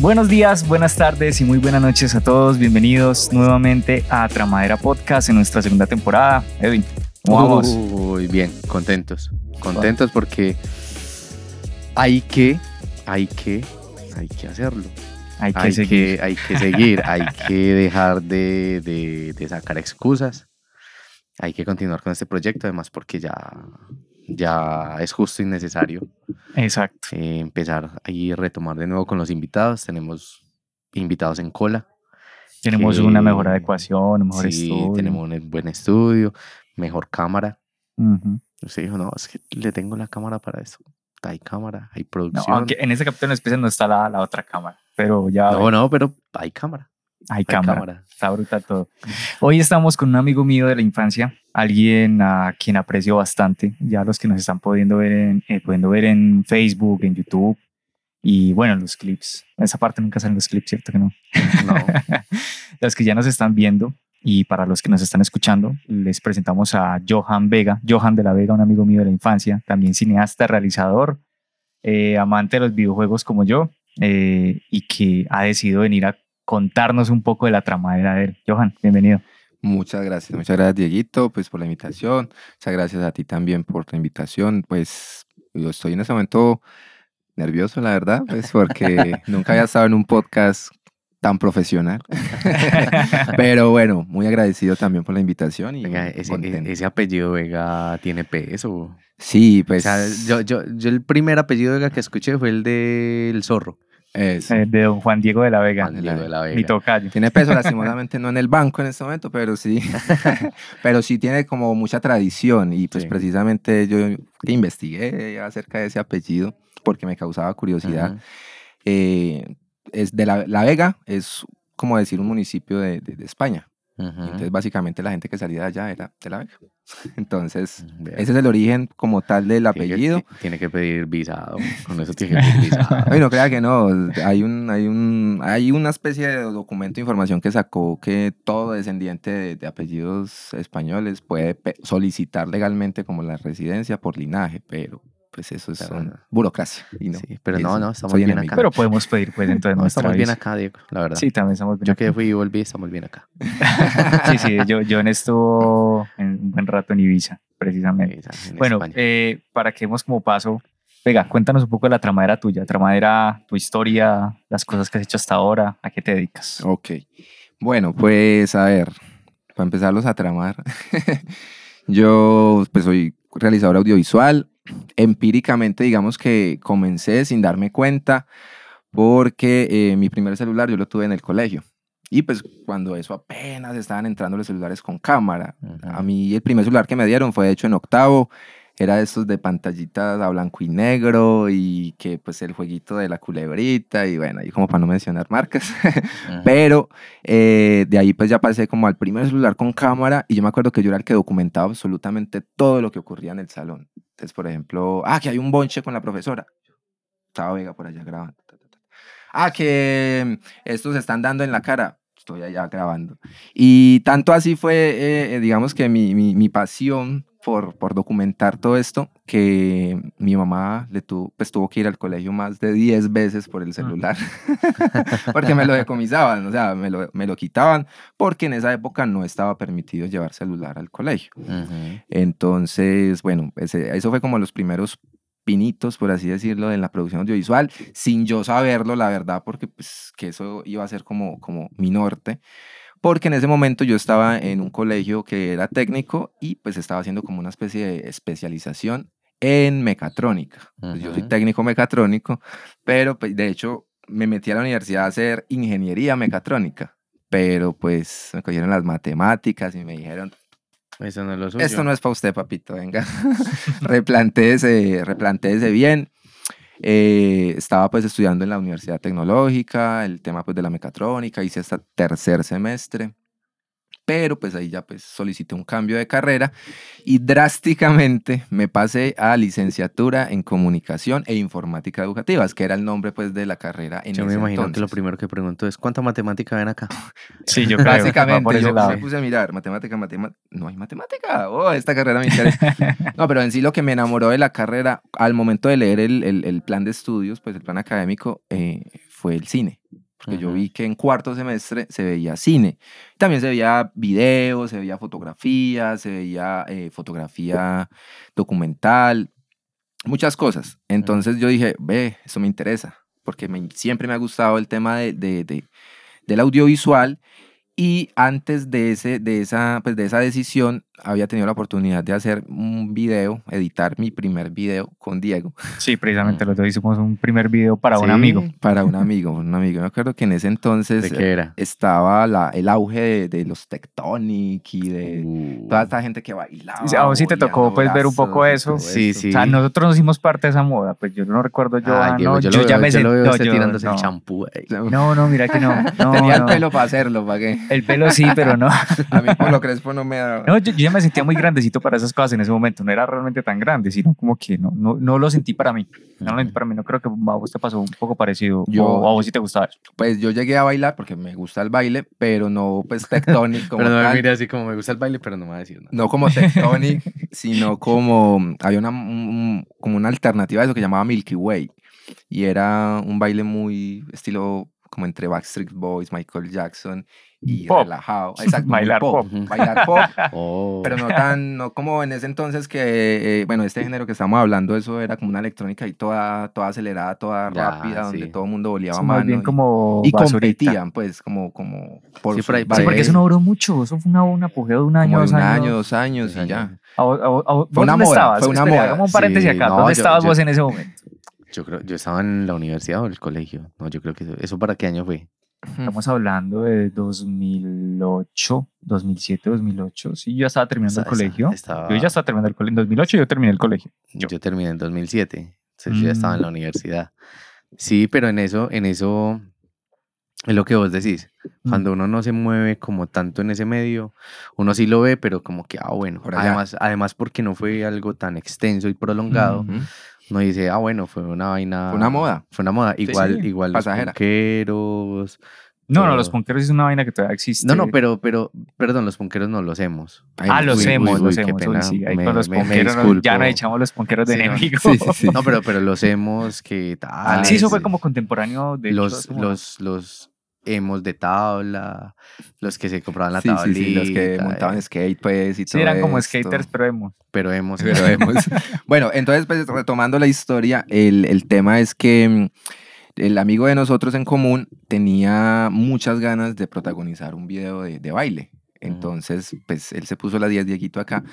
Buenos días, buenas tardes y muy buenas noches a todos. Bienvenidos nuevamente a Tramadera Podcast en nuestra segunda temporada. Edwin, ¿cómo vamos? Muy bien, contentos. Contentos porque hay que, hay que, hay que hacerlo. Hay que hay seguir. Que, hay que seguir, hay que dejar de, de- de sacar excusas. Hay que continuar con este proyecto, además porque ya, ya es justo y necesario Exacto. eh, empezar y retomar de nuevo con los invitados. Tenemos invitados en cola. Tenemos que- una mejor adecuación, un mejor Sí, estudio. tenemos un buen estudio, mejor cámara. Ujú. Usted dijo, no, es que le tengo la cámara para esto. Hay cámara, hay No, producción. aunque en este capítulo en especial no está la, la otra cámara, pero ya No, no, pero hay cámara. Hay Hay cámara. cámara. Está brutal todo. Hoy estamos con un amigo mío de la infancia, alguien a quien aprecio bastante. Ya los que nos están pudiendo ver en, eh, pudiendo ver en Facebook, en YouTube y bueno, en los clips. En esa parte nunca salen los clips, ¿cierto que no? No. los que ya nos están viendo y para los que nos están escuchando, les presentamos a Johan Vega. Johan de la Vega, un amigo mío de la infancia, también cineasta, realizador, eh, amante de los videojuegos como yo eh, y que ha decidido venir a contarnos un poco de la tramadera de él. Johan, bienvenido. Muchas gracias, muchas gracias Dieguito, pues por la invitación, muchas gracias a ti también por la invitación, pues yo estoy en este momento nervioso, la verdad, pues porque nunca había estado en un podcast tan profesional, pero bueno, muy agradecido también por la invitación y Venga, ese, e- ese apellido Vega tiene peso. Sí, O pues sea, yo, yo, yo el primer apellido Vega que escuché fue el del zorro. Eso. Eh, de don Juan Diego de la Vega, Juan Diego de la mi Vega. tocayo. Tiene peso, lastimosamente no en el banco en este momento, pero sí, pero sí tiene como mucha tradición y pues Sí. precisamente yo investigué acerca de ese apellido porque me causaba curiosidad. Eh, es de la, La Vega, es como decir un municipio de, de- de España. Entonces básicamente la gente que salía de allá era de La Vega. Entonces Vea, ese es el origen como tal del tiene que- apellido. ti- Tiene que pedir visado. Con eso tiene que pedir visado. Ay, no crea que no, hay, un, hay, un, hay una especie de documento de información que sacó que todo descendiente de, de apellidos españoles puede solicitar legalmente como la residencia por linaje, pero pues eso es Claro, son no. burocracia. Y no, Sí, pero y no, no, estamos bien enemigo. acá. Pero podemos pedir pues No, nuestra estamos bien acá, Diego, la verdad. Sí, también estamos bien Yo acá. que fui y volví, estamos bien acá. Sí, sí, yo, yo en estuvo en un buen rato en Ibiza, precisamente. En Bueno, eh, para que demos como paso, Vega, cuéntanos un poco de la tramadera tuya, tramadera, tu historia, las cosas que has hecho hasta ahora, a qué te dedicas. Ok. Bueno, pues a ver, para empezarlos a tramar, yo pues soy realizador audiovisual. Empíricamente, digamos que comencé sin darme cuenta porque eh, mi primer celular yo lo tuve en el colegio. Y pues cuando eso apenas estaban entrando los celulares con cámara. A mí el primer celular que me dieron fue de hecho en octavo. Era de estos de pantallitas a blanco y negro y que pues el jueguito de la culebrita y bueno, y como para no mencionar marcas. Pero eh, de ahí pues ya pasé como al primer celular con cámara y yo me acuerdo que yo era el que documentaba absolutamente todo lo que ocurría en el salón. Entonces, por ejemplo, ah, que hay un bonche con la profesora. Estaba Vega por allá grabando. Ah, que mm, estos se están dando en la cara. Estoy allá grabando. Y tanto así fue, eh, eh, digamos que mi, mi, mi pasión por, por documentar todo esto, que mi mamá le tuvo, pues, tuvo que ir al colegio más de 10 veces por el celular, porque me lo decomisaban, o sea, me lo, me lo quitaban, porque en esa época no estaba permitido llevar celular al colegio. Entonces, bueno, ese- eso fue como los primeros pinitos, por así decirlo, en la producción audiovisual, sin yo saberlo, la verdad, porque pues que eso iba a ser como, como mi norte, porque en ese momento yo estaba en un colegio que era técnico y pues estaba haciendo como una especie de especialización en mecatrónica. Pues, yo soy técnico mecatrónico, pero pues de hecho me metí a la universidad a hacer ingeniería mecatrónica, pero pues me cogieron las matemáticas y me dijeron, Eso no es lo suyo. esto no es para usted, papito, venga. replantéese, replantéese bien. Eh, estaba pues estudiando en la Universidad Tecnológica, el tema pues de la mecatrónica, hice hasta tercer semestre. Pero pues ahí ya pues solicité un cambio de carrera y drásticamente me pasé a licenciatura en comunicación e informática educativas, que era el nombre pues de la carrera en Yo me ese imagino que lo entonces. primero que pregunto es ¿cuánta matemática ven acá? Sí, yo creo. Básicamente, yo lado. me puse a mirar, matemática, matemática, no hay matemática, oh, esta carrera me interesa. No, pero en sí lo que me enamoró de la carrera, al momento de leer el, el- el plan de estudios, pues el plan académico, eh, fue el cine. Porque yo vi que en cuarto semestre se veía cine. También se veía video, se veía fotografía, se veía eh, fotografía documental, muchas cosas. Entonces yo dije, ve, eso me interesa, porque me- siempre me ha gustado el tema de, de- de- del audiovisual. Y antes de, ese, de, esa, pues de esa decisión, había tenido la oportunidad de hacer un video, editar mi primer video con Diego. Sí, precisamente los dos hicimos un primer video para un Sí. amigo. Para un amigo, un amigo. Me acuerdo que en ese entonces ¿De qué era? estaba la, el auge de, de los Tectonic y de Uh, toda esta gente que bailaba. Sí, A vos sí te tocó pues ver un poco eso. Sí, esto. sí. O sea, nosotros nos hicimos parte de esa moda, pues yo no recuerdo yo, Ay, ah, Diego, no, yo, yo, lo ya veo, me yo lo veo yo- tirándose no. el champú. No, no, mira que no. no Tenía no. el pelo para hacerlo, ¿para qué? El pelo sí, pero no. A mí por lo crespo no me da... No, yo, yo me sentía muy grandecito para esas cosas en ese momento. No era realmente tan grande, sino como que no, no, no lo sentí para mí. No lo sentí para mí. No creo que a vos te pasó un poco parecido. Yo- o a vos sí te gustaba eso. Pues yo llegué a bailar porque me gusta el baile, pero no pues Tectonic como Pero no me mire así como me gusta el baile, pero no me va a decir nada. No como Tectonic, sino como había una, un- un- como una alternativa a eso que llamaba Milky Way. Y era un baile muy estilo como entre Backstreet Boys, Michael Jackson y Pop. relajado. Exacto, Bailar pop. Ujú. Bailar pop, Oh. pero no tan, no como en ese entonces que, eh, bueno, este género que estamos hablando, eso era como una electrónica y toda, toda acelerada, toda Ya, rápida, donde sí. todo el mundo volía Sí, a más mano. bien y- como y basurita. competían, pues, como, como por Sí, su por ahí- Sí, porque eso no duró mucho. Eso fue una, un apogeo de un año, como de dos un años. año, dos años y ya. ¿A a a Fue una ¿Dónde moda, estabas? fue una Espera, moda. hagamos un paréntesis Sí, acá. no, ¿Dónde yo- estabas yo- vos en ese momento? Yo creo, yo estaba en la universidad o en el colegio. No, yo creo que eso, ¿eso para qué año fue? Estamos hablando de 2008, 2007, 2008. Sí, yo ya estaba terminando el colegio. estaba- Yo ya estaba terminando el colegio. En 2008 yo terminé el colegio. Yo, terminé en 2007. Entonces yo ya estaba en Mm. la universidad. Sí, pero en eso, en eso es lo que vos decís. Mm. Cuando uno no se mueve como tanto en ese medio, uno sí lo ve, pero como que, ah, bueno. Por. Además, además porque no fue algo tan extenso y prolongado, Mm. Ujú. Uno dice, ah, bueno, fue una vaina. Fue una moda. Fue una moda. Igual, sí, igual los pasajera. punqueros. No, no, los punqueros es una vaina que todavía existe. No, no, pero, pero, perdón, los punqueros no los hemos. Ay, Ah, los Uy, hemos, uy, los hemos. uy, pena, sí, ahí me- con los me- me punqueros nos- ya nos echamos los punqueros de Sí, no. enemigos. Sí, sí, sí. No, pero, pero los hemos que tal. Ah, sí, eso fue como contemporáneo de los, como- los, los hemos de tabla, los que se compraban la Sí, sí, sí, los que tablita, montaban eh, skate, pues, y Sí, todo eran como esto. skaters, pero hemos. pero hemos. Pero hemos. bueno, entonces, pues, retomando la historia, el, el tema es que mm, el amigo de nosotros en común tenía muchas ganas de protagonizar un video de, de baile. Entonces, pues, él se puso la 10 Dieguito acá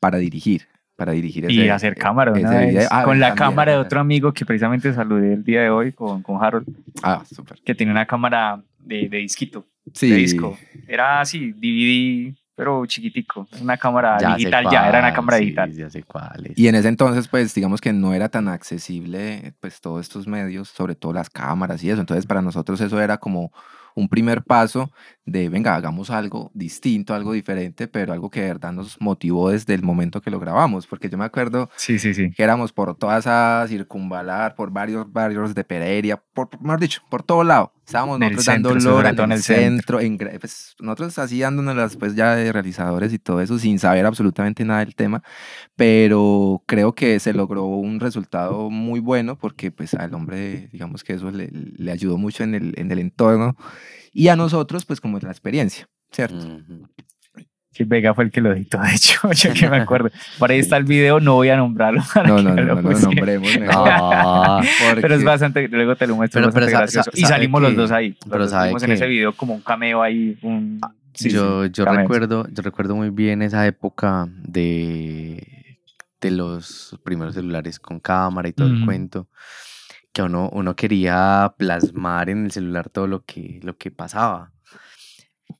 para dirigir, para dirigir ese Y hacer cámara de ese una vez, video. Ah, con la también, cámara de otro amigo que precisamente saludé el día de hoy con, con Harold, Ah, súper. que tiene una cámara de, de disquito, Sí. de disco. Era así, DVD, pero chiquitico. Una cámara Ya digital ya, era una cámara sí, digital. Ya sé cuál es. Y en ese entonces, pues, digamos que no era tan accesible, pues, todos estos medios, sobre todo las cámaras y eso. Entonces, para nosotros eso era como un primer paso de, venga, hagamos algo distinto, algo diferente, pero algo que de verdad nos motivó desde el momento que lo grabamos. Porque yo me acuerdo Sí, sí, sí. que éramos por toda esa circunvalar, por varios barrios de Pereira, por, mejor dicho, por todo lado. Estábamos nosotros dando lora en el centro. en pues, nosotros así dándonos pues ya de realizadores y todo eso, sin saber absolutamente nada del tema, pero creo que se logró un resultado muy bueno porque pues al hombre, digamos que eso le, le ayudó mucho en el, en el entorno y a nosotros pues como la experiencia, ¿cierto? Ujú. Sí, Vega fue el que lo editó, de hecho, yo que me acuerdo. Por ahí está el video, no voy a nombrarlo. para No, que no, no, lo no, lo nombremos. Pero es bastante, luego te lo muestro, Pero- es bastante pero sa- gracioso. sa- y salimos los que- dos ahí. Los pero dos salimos en que- ese video como un cameo ahí, un... sí, yo, sí, yo recuerdo, yo recuerdo muy bien esa época de, de los primeros celulares con cámara y todo el cuento, que uno, uno quería plasmar en el celular todo lo que, lo que pasaba.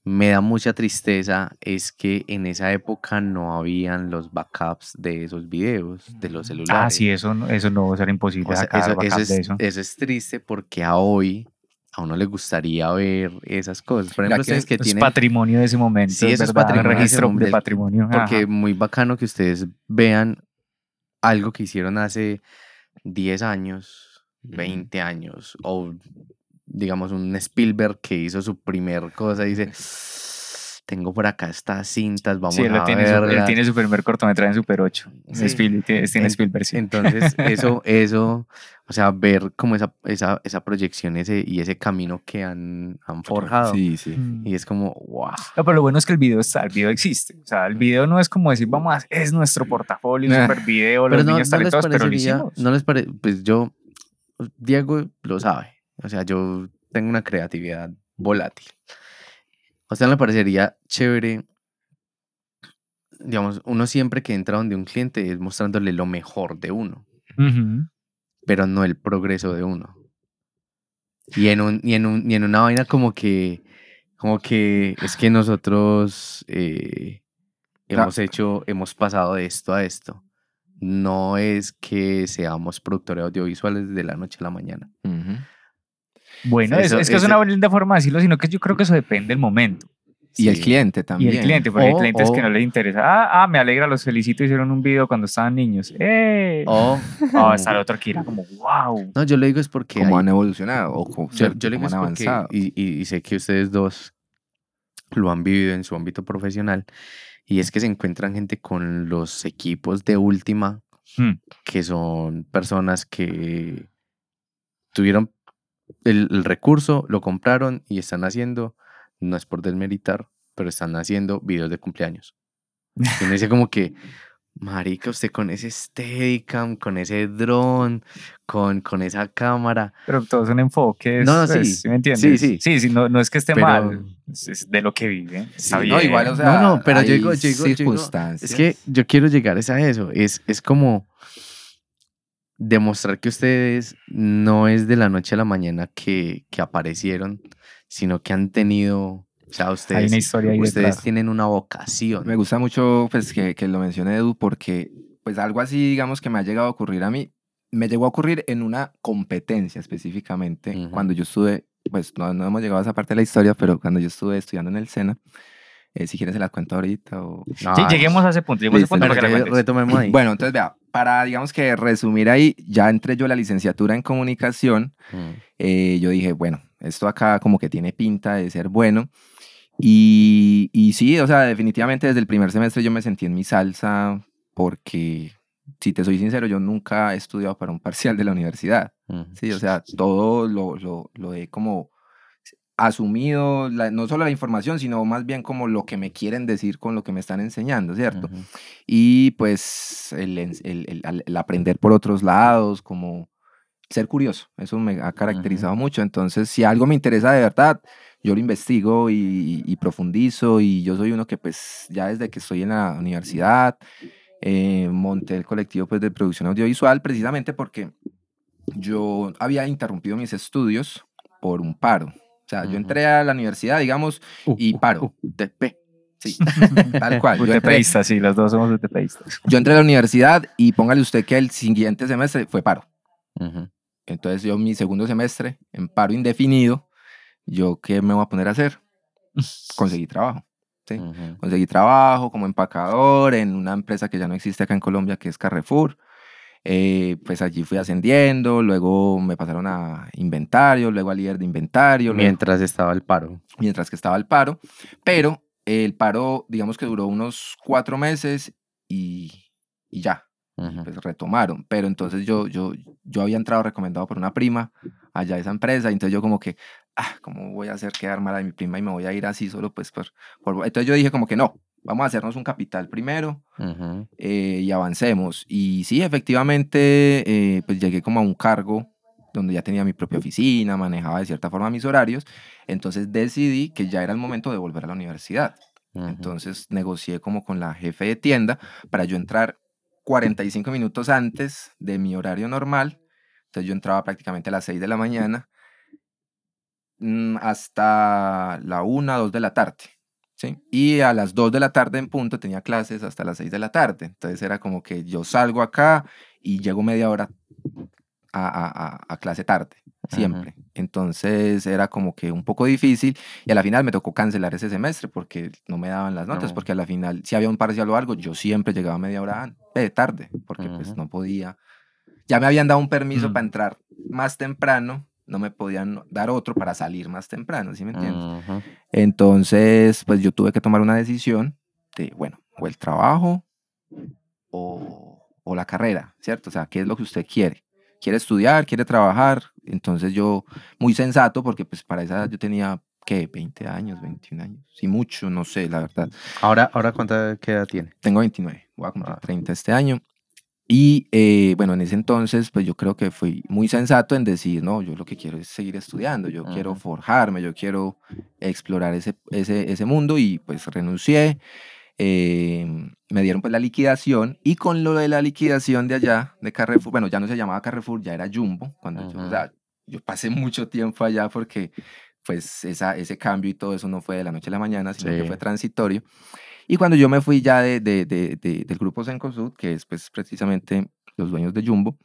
Me da mucha tristeza es que en esa época no habían los backups de esos videos, de los celulares. Ah, sí, eso, no- eso no será imposible O sea, sacar eso, es, de eso. eso es triste porque a hoy a uno le gustaría ver esas cosas. Por ejemplo, que ustedes que Es tienen... patrimonio de ese momento. Sí, eso es patrimonio registro de patrimonio. Porque ajá. muy bacano que ustedes vean algo que hicieron hace 10 años, 20 años, o digamos un Spielberg que hizo su primer cosa y dice, tengo por acá estas cintas, vamos Sí, él, a tiene su, él verlas". tiene su primer cortometraje en Super 8. Sí. Spiel- tiene, tiene En- Spielberg, sí. Entonces, eso, eso, O sea, ver como esa, esa, esa proyección ese, y ese camino que han, han forjado. Sí, sí. Mm. Y es como, wow. No, pero lo bueno es que el video está, el video existe. O sea, el video no es como decir, vamos es nuestro portafolio, un super video, los Pero no, niños no talentosos, pero lo hicimos. no les parece, pues yo, Diego lo sabe. O sea, yo tengo una creatividad volátil. ¿A usted no le parecería chévere? Digamos, uno siempre que entra donde un cliente es mostrándole lo mejor de uno. Ujú. pero no el progreso de uno. Y en, un, y en, un, y en una vaina como que, como que es que nosotros eh, Claro. hemos hecho, hemos pasado de esto a esto. No es que seamos productores audiovisuales de la noche a la mañana. Ujú. Bueno, es, Eso- es que es una linda forma de decirlo, sino que yo creo que eso depende del momento. Y el Sí. cliente Y también. el cliente, porque hay O- clientes que no les interesa. Ah, ah, me alegra, los felicito, hicieron un video cuando estaban niños. ¡Eh! O, Ah, está el otro que era como, wow. no, yo le digo es porque Cómo hay- han evolucionado o cómo, yo, yo le digo es han porque, avanzado. y, y- y sé que ustedes dos lo han vivido en su ámbito profesional, y es que se encuentran gente con los equipos de última, Hmm. que son personas que tuvieron el, el recurso, lo compraron y están haciendo, no es por desmeritar, pero están haciendo videos de cumpleaños. Y uno dice como que, marica, usted con ese Steadicam, con ese dron, con, con esa cámara, Pero todos son enfoques. No, no, pues, sí. ¿Me entiendes? Sí, sí. Sí, sí, no, no es que esté Pero- mal. Es, de lo que vive. Está Sí, bien. no, igual, o No, sea, no, pero yo digo- yo digo- yo digo, circunstancias. Es que yo quiero llegar es a eso. Es, es como demostrar que ustedes no es de la noche a la mañana que, que aparecieron, sino que han tenido, o sea, ustedes, una historia ahí ustedes detrás. tienen una vocación. Me gusta mucho pues, que, que lo mencione Edu porque pues algo así, digamos, que me ha llegado a ocurrir a mí, me llegó a ocurrir en una competencia específicamente, Ujú. cuando yo estuve, pues no, no hemos llegado a esa parte de la historia, pero cuando yo estuve estudiando en el SENA, eh, si quieres se las cuento ahorita o... Sí, Ah, lleguemos a ese punto. Lleguemos a ese Listo, punto bueno, para que retomemos ahí. Bueno, entonces vea, para digamos que resumir ahí, ya entré yo a la licenciatura en comunicación, Mm, eh, yo dije, bueno, esto acá como que tiene pinta de ser bueno. Y, y sí, o sea, definitivamente desde el primer semestre yo me sentí en mi salsa porque, si te soy sincero, yo nunca he estudiado para un parcial de la universidad. mm. Sí, o sea, todo lo, lo, lo he como asumido, la- no solo la información, sino más bien como lo que me quieren decir con lo que me están enseñando, ¿cierto? Y pues el, el aprender por otros lados, como ser curioso, eso me ha caracterizado mucho. Entonces, si algo me interesa de verdad, yo lo investigo y, y profundizo y yo soy uno que pues ya desde que estoy en la universidad eh, monté el colectivo pues de producción audiovisual precisamente porque yo había interrumpido mis estudios por un paro. O sea, yo entré a la universidad, digamos, y paro. UTP. Sí, tal cual. UTPistas, sí, los dos somos UTPistas. yo entré a la universidad y póngale usted que el siguiente semestre fue paro. Ujú. Entonces yo mi segundo semestre en paro indefinido, yo qué me voy a poner a hacer? Conseguí trabajo. ¿sí? Ujú. Conseguí trabajo como empacador en una empresa que ya no existe acá en Colombia, que es Carrefour. Eh, pues allí fui ascendiendo, luego me pasaron a inventario, luego a líder de inventario, luego- Mientras estaba el paro. mientras que estaba el paro, pero el paro, digamos que duró unos cuatro meses y, y ya, Ujú. pues retomaron. Pero entonces yo, yo, yo había entrado recomendado por una prima allá a esa empresa, y entonces yo como que, ah, ¿cómo voy a hacer quedar mal a mi prima y me voy a ir así solo pues por... por-?" Entonces yo dije como que no, vamos a hacernos un capital primero Ujú. eh, y avancemos. Y sí, efectivamente, eh, pues llegué como a un cargo donde ya tenía mi propia oficina, manejaba de cierta forma mis horarios, entonces decidí que ya era el momento de volver a la universidad. Ujú. Entonces negocié como con la jefe de tienda para yo entrar 45 minutos antes de mi horario normal. Entonces yo entraba prácticamente a las 6 de la mañana mm, hasta la 1, 2 de la tarde. ¿sí? Y a las 2 de la tarde en punto tenía clases hasta las 6 de la tarde. Entonces era como que yo salgo acá y llego media hora a, a- a- clase tarde, siempre. Entonces era como que un poco difícil y a la final me tocó cancelar ese semestre porque no me daban las notas, No. porque a la final si había un parcial o algo, yo siempre llegaba media hora eh, tarde, porque pues no podía. Ya me habían dado un permiso para Mm. entrar más temprano, no me podían dar otro para salir más temprano, ¿sí me entiendes? Entonces, pues yo tuve que tomar una decisión de, bueno, o el trabajo o, o la carrera, ¿cierto? O sea, ¿qué es lo que usted quiere? Quiere estudiar, quiere trabajar. Entonces yo, muy sensato, porque pues para esa edad yo tenía, ¿qué? 20 años, 21 años. Sí, mucho, no sé, la verdad. Ahora, ahora ¿cuánta qué edad tiene? Tengo 29, voy a cumplir Ah. 30 este año. Y eh, bueno, en ese entonces, pues yo creo que fui muy sensato en decir, no, yo lo que quiero es seguir estudiando, yo quiero Ujú. forjarme, yo quiero explorar ese, ese, ese mundo y pues renuncié. Eh, me dieron pues la liquidación y con lo de la liquidación de allá, de Carrefour, bueno, ya no se llamaba Carrefour, ya era Jumbo, cuando yo, o sea, yo pasé mucho tiempo allá porque pues esa, ese cambio y todo eso no fue de la noche a la mañana, sino que Sí. fue transitorio. Y cuando yo me fui ya de, de- de- de- del grupo Sencosud, que es pues precisamente los dueños de Jumbo,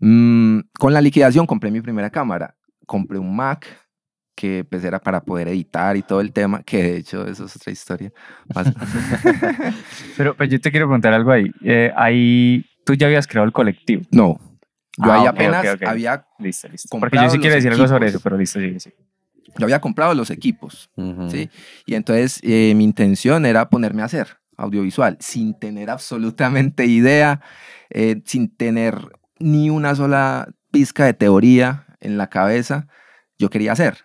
mm, con la liquidación compré mi primera cámara. Compré un Mac que pues era para poder editar y todo el tema, que de hecho eso es otra historia. Pero pues yo te quiero preguntar algo ahí. Eh, ahí tú ya habías creado el colectivo. no, yo Ah, ahí ok, apenas ok, ok. había, Listo, listo. Porque yo sí quiero decir algo sobre equipos. eso, pero listo, sigue, sigue. yo había comprado los equipos. Ujú. ¿sí? Y entonces eh, mi intención era ponerme a hacer audiovisual sin tener absolutamente idea, eh, sin tener ni una sola pizca de teoría en la cabeza. Yo quería hacer.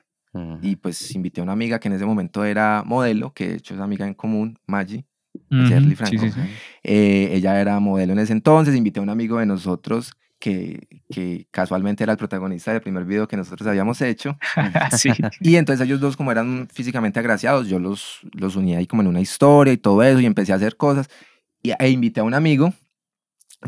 Y pues invité a una amiga que en ese momento era modelo, que de hecho es amiga en común, Maggie. Ujú, Shirley Sí, Franco. sí, sí. Eh, ella era modelo en ese entonces. Invité a un amigo de nosotros que, que casualmente era el protagonista del primer video que nosotros habíamos hecho. sí. Y entonces ellos dos, como eran físicamente agraciados, yo los, los uní ahí como en una historia y todo eso, y empecé a hacer cosas. Y, e invité a un amigo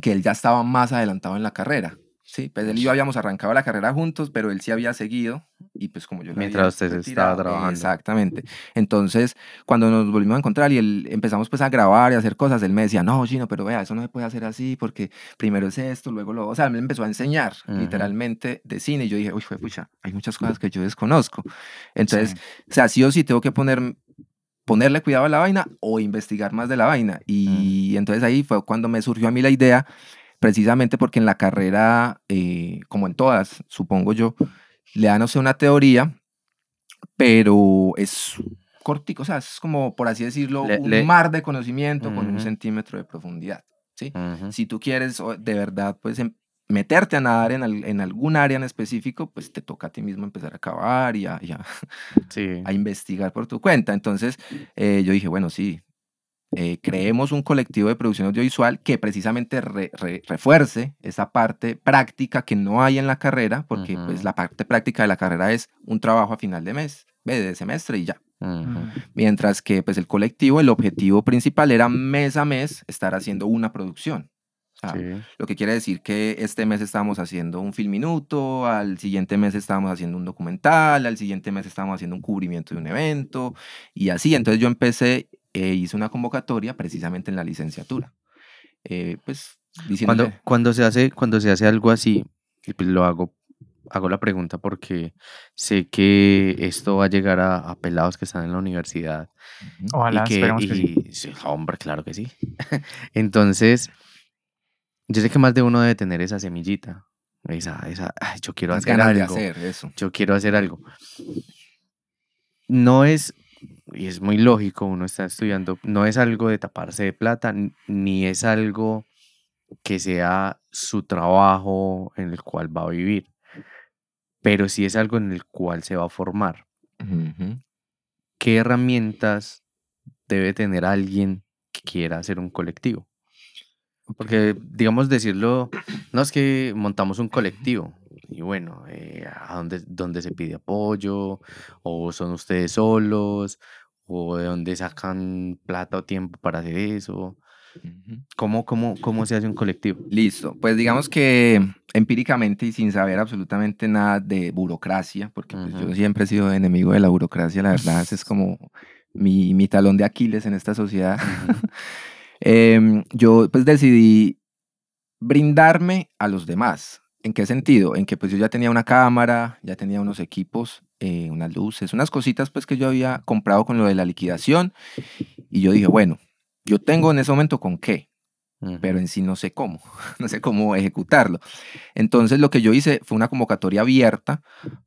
que él ya estaba más adelantado en la carrera. Sí, pues él y yo habíamos arrancado la carrera juntos, pero él sí había seguido. Y pues como yo Mientras usted estaba trabajando. Exactamente. Entonces, cuando nos volvimos a encontrar y él, empezamos pues a grabar y a hacer cosas, él me decía, no, Gino, pero vea, eso no se puede hacer así porque primero es esto, luego lo... O sea, él me empezó a enseñar literalmente de cine y yo dije, uy, fue pucha, hay muchas cosas que yo desconozco. Entonces, Sí. o sea, sí o sí tengo que poner, ponerle cuidado a la vaina o investigar más de la vaina. Y entonces ahí fue cuando me surgió a mí la idea, precisamente porque en la carrera, eh, como en todas, supongo yo, le dan, una teoría, pero es cortico, o sea, es como, por así decirlo, Le- un le- mar de conocimiento con un centímetro de profundidad. ¿sí? Ujú. Si tú quieres de verdad, pues em- meterte a nadar en, al- en algún área en específico, pues te toca a ti mismo empezar a cavar y a, y a- Sí. a investigar por tu cuenta. Entonces eh, yo dije, bueno, sí, eh, creemos un colectivo de producción audiovisual que precisamente re- re- refuerce esa parte práctica que no hay en la carrera, porque pues Ujú. la parte práctica de la carrera es un trabajo a final de mes, de semestre y ya. Mientras que pues el colectivo, el objetivo principal era mes a mes estar haciendo una producción. O sea, Sí. lo que quiere decir que este mes estábamos haciendo un film minuto, al siguiente mes estábamos haciendo un documental, al siguiente mes estábamos haciendo un cubrimiento de un evento y así. Entonces yo empecé, e hice una convocatoria precisamente en la licenciatura. Eh, pues Cuando, cuando, se hace, cuando se hace algo así, y pues lo hago, hago la pregunta porque sé que esto va a llegar a, a pelados que están en la universidad. "Ujú, Ojalá, y que, esperemos que sí. y- sí, hombre, claro que sí. Entonces, yo sé que más de uno debe tener esa semillita. Esa, esa, "Ay, yo quiero las hacer algo. hacer eso. Yo quiero hacer algo. No es, y es muy lógico, uno está estudiando, no es algo de taparse de plata, ni es algo que sea su trabajo en el cual va a vivir, pero sí es algo en el cual se va a formar. ¿Qué herramientas debe tener alguien que quiera hacer un colectivo? Porque, digamos, decirlo, no es que montamos un colectivo y bueno, eh, ¿a dónde, dónde se pide apoyo? ¿O son ustedes solos? ¿O de dónde sacan plata o tiempo para hacer eso? ¿Cómo, cómo, cómo se hace un colectivo? Listo, pues digamos que empíricamente y sin saber absolutamente nada de burocracia, porque pues, yo siempre he sido enemigo de la burocracia, la verdad, es como mi, mi talón de Aquiles en esta sociedad. Em, yo pues decidí brindarme a los demás. ¿En qué sentido? En que pues yo ya tenía una cámara, ya tenía unos equipos, eh, unas luces, unas cositas pues que yo había comprado con lo de la liquidación y yo dije, bueno, yo tengo en ese momento con qué, pero en sí no sé cómo, no sé cómo ejecutarlo. Entonces lo que yo hice fue una convocatoria abierta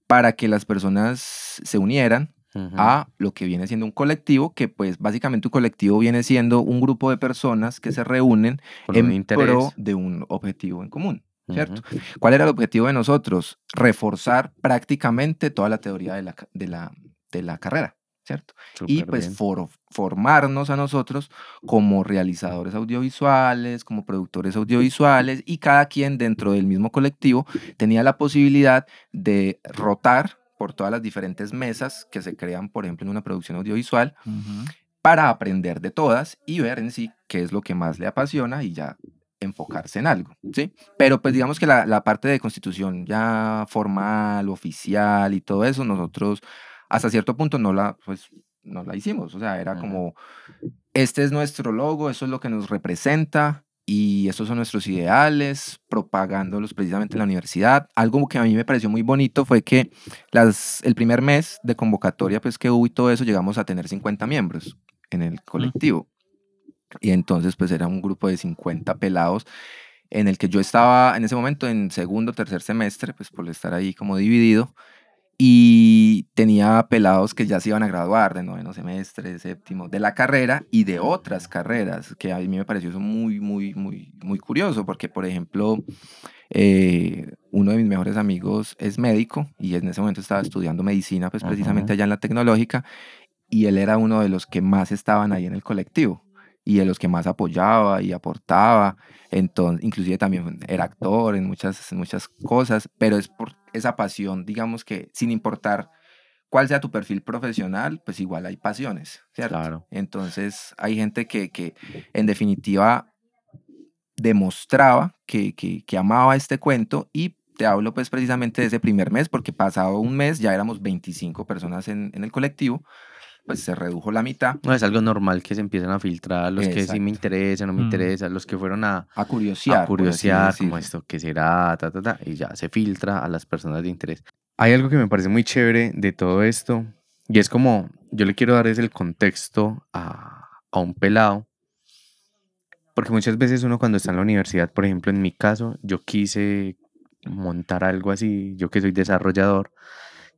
para que las personas se unieran A lo que viene siendo un colectivo, que pues básicamente un colectivo viene siendo un grupo de personas que se reúnen Por en interés. pro de un objetivo en común. ¿cierto? ¿Cuál era el objetivo de nosotros? Reforzar prácticamente toda la teoría de la, de la, de la carrera, ¿cierto? y pues for- formarnos a nosotros como realizadores audiovisuales, como productores audiovisuales y cada quien dentro del mismo colectivo tenía la posibilidad de rotar por todas las diferentes mesas que se crean, por ejemplo, en una producción audiovisual Ujú. para aprender de todas y ver en sí qué es lo que más le apasiona y ya enfocarse en algo, ¿sí? Pero pues digamos que la, la parte de constitución ya formal, oficial y todo eso, nosotros hasta cierto punto no la, pues, no la hicimos, o sea, era Ujú. como, este es nuestro logo, eso es lo que nos representa y estos son nuestros ideales, propagándolos precisamente en la universidad. Algo que a mí me pareció muy bonito fue que las, el primer mes de convocatoria pues que hubo y todo eso, llegamos a tener 50 miembros en el colectivo. Y entonces pues era un grupo de 50 pelados en el que yo estaba en ese momento en segundo, tercer semestre, pues por estar ahí como dividido. Y tenía pelados que ya se iban a graduar de noveno semestre, séptimo, de la carrera y de otras carreras, que a mí me pareció eso muy, muy, muy, muy curioso, porque por ejemplo, eh, uno de mis mejores amigos es médico y en ese momento estaba estudiando medicina, pues precisamente allá en la tecnológica, y él era uno de los que más estaban ahí en el colectivo y de los que más apoyaba y aportaba. Entonces, inclusive también era actor en muchas, en muchas cosas, pero es por esa pasión, digamos que sin importar cuál sea tu perfil profesional, pues igual hay pasiones, ¿cierto? Claro. Entonces, hay gente que, que en definitiva demostraba que, que, que amaba este cuento y te hablo pues precisamente de ese primer mes, porque pasado un mes ya éramos 25 personas en, en el colectivo, pues se redujo la mitad No, es algo normal que se empiezan a filtrar los que sí me Exacto. interesan, no me Mm. interesan, los que fueron a, a curiosear. a curiosear como esto, qué será, ta, ta, ta, y ya se filtra a las personas de interés. Hay algo que me parece muy chévere de todo esto, y es como, yo le quiero dar es el contexto a, a un pelado, porque muchas veces uno cuando está en la universidad, por ejemplo, en mi caso, yo quise montar algo así, yo que soy desarrollador,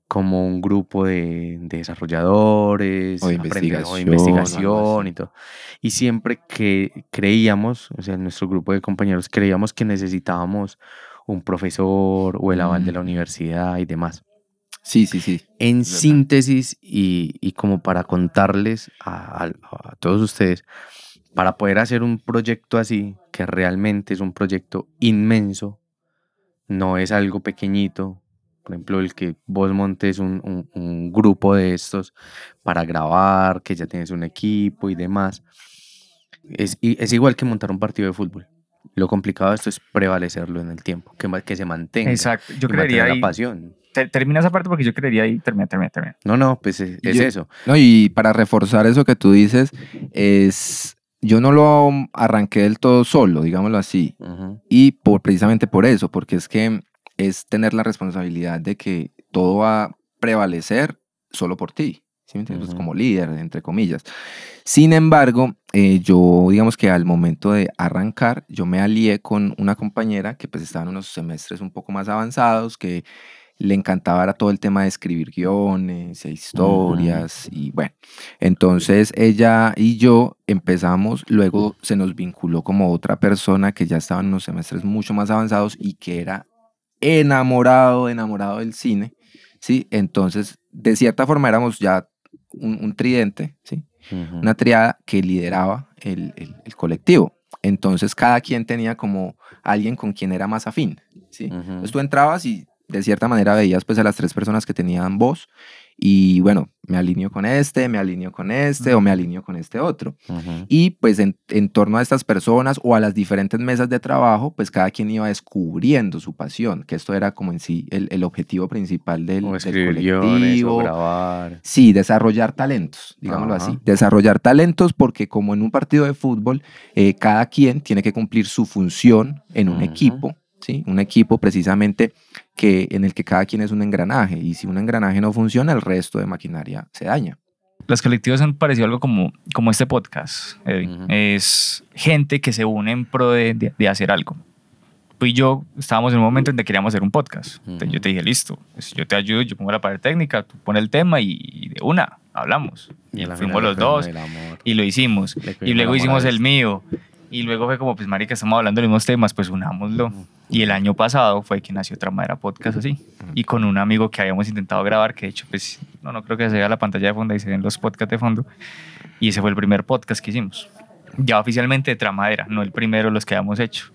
como un grupo de, de desarrolladores, O de de investigación, y todo. Y siempre que creíamos, o sea, nuestro grupo de compañeros, creíamos que necesitábamos un profesor o el aval de la Mm. universidad y demás. Sí, sí, sí. En verdad. síntesis y, y como para contarles a, a- a todos ustedes, para poder hacer un proyecto así, que realmente es un proyecto inmenso, no es algo pequeñito. Por ejemplo, el que vos montes un, un- un grupo de estos para grabar, que ya tienes un equipo y demás, es, es igual que montar un partido de fútbol. Lo complicado de esto es prevalecerlo en el tiempo, que, que se mantenga. Exacto. Yo creería la pasión. te- termina esa parte porque yo creería ahí. Termina, termina, termina. No, no, pues es, es Yo- eso. No, y para reforzar eso que tú dices, es yo no lo arranqué del todo solo, digámoslo así. Ujú. Y por, precisamente por eso, porque es que es tener la responsabilidad de que todo va a prevalecer solo por ti, ¿sí me entiendes? Como líder, entre comillas. Sin embargo, eh, yo digamos que al momento de arrancar, yo me alié con una compañera que pues estaba en unos semestres un poco más avanzados, que le encantaba era todo el tema de escribir guiones e historias y bueno, entonces ella y yo empezamos, luego se nos vinculó como otra persona que ya estaba en unos semestres mucho más avanzados y que era enamorado, enamorado del cine, ¿sí? Entonces, de cierta forma éramos ya un, un tridente, ¿sí? Una triada que lideraba el, el- el colectivo. Entonces, cada quien tenía como alguien con quien era más afín, ¿sí? Ujú. Entonces tú entrabas y de cierta manera veías pues a las tres personas que tenían voz y bueno, me alineo con este, me alineo con este o me alineo con este otro. Y pues en, en torno a estas personas o a las diferentes mesas de trabajo, pues cada quien iba descubriendo su pasión, que esto era como en sí el, el objetivo principal del, O del escribir guiones, o colectivo. grabar. Sí, desarrollar talentos, digámoslo así. Desarrollar talentos porque como en un partido de fútbol, eh, cada quien tiene que cumplir su función en un equipo, ¿sí? Un equipo precisamente que, en el que cada quien es un engranaje y si un engranaje no funciona, el resto de maquinaria se daña. Los colectivos han parecido algo como, como este podcast, Edwin. Ujú. Es gente que se une en pro de, de- de hacer algo. Tú y yo estábamos en un momento en que queríamos hacer un podcast. Entonces yo Ujú. te dije, listo, pues yo te ayudo, yo pongo la parte técnica, tú pones el tema y, y de una, hablamos. Y, la fuimos los dos y lo hicimos. Y luego hicimos el mío. Y luego fue como, pues, marica, estamos hablando de los mismos temas, pues unámoslo. Y el año pasado fue que nació Tramadera Podcast así. Y con un amigo que habíamos intentado grabar, que de hecho, pues, no, no creo que se vea la pantalla de fondo y se ven los podcasts de fondo. Y ese fue el primer podcast que hicimos. Ya oficialmente de Tramadera, no el primero los que habíamos hecho.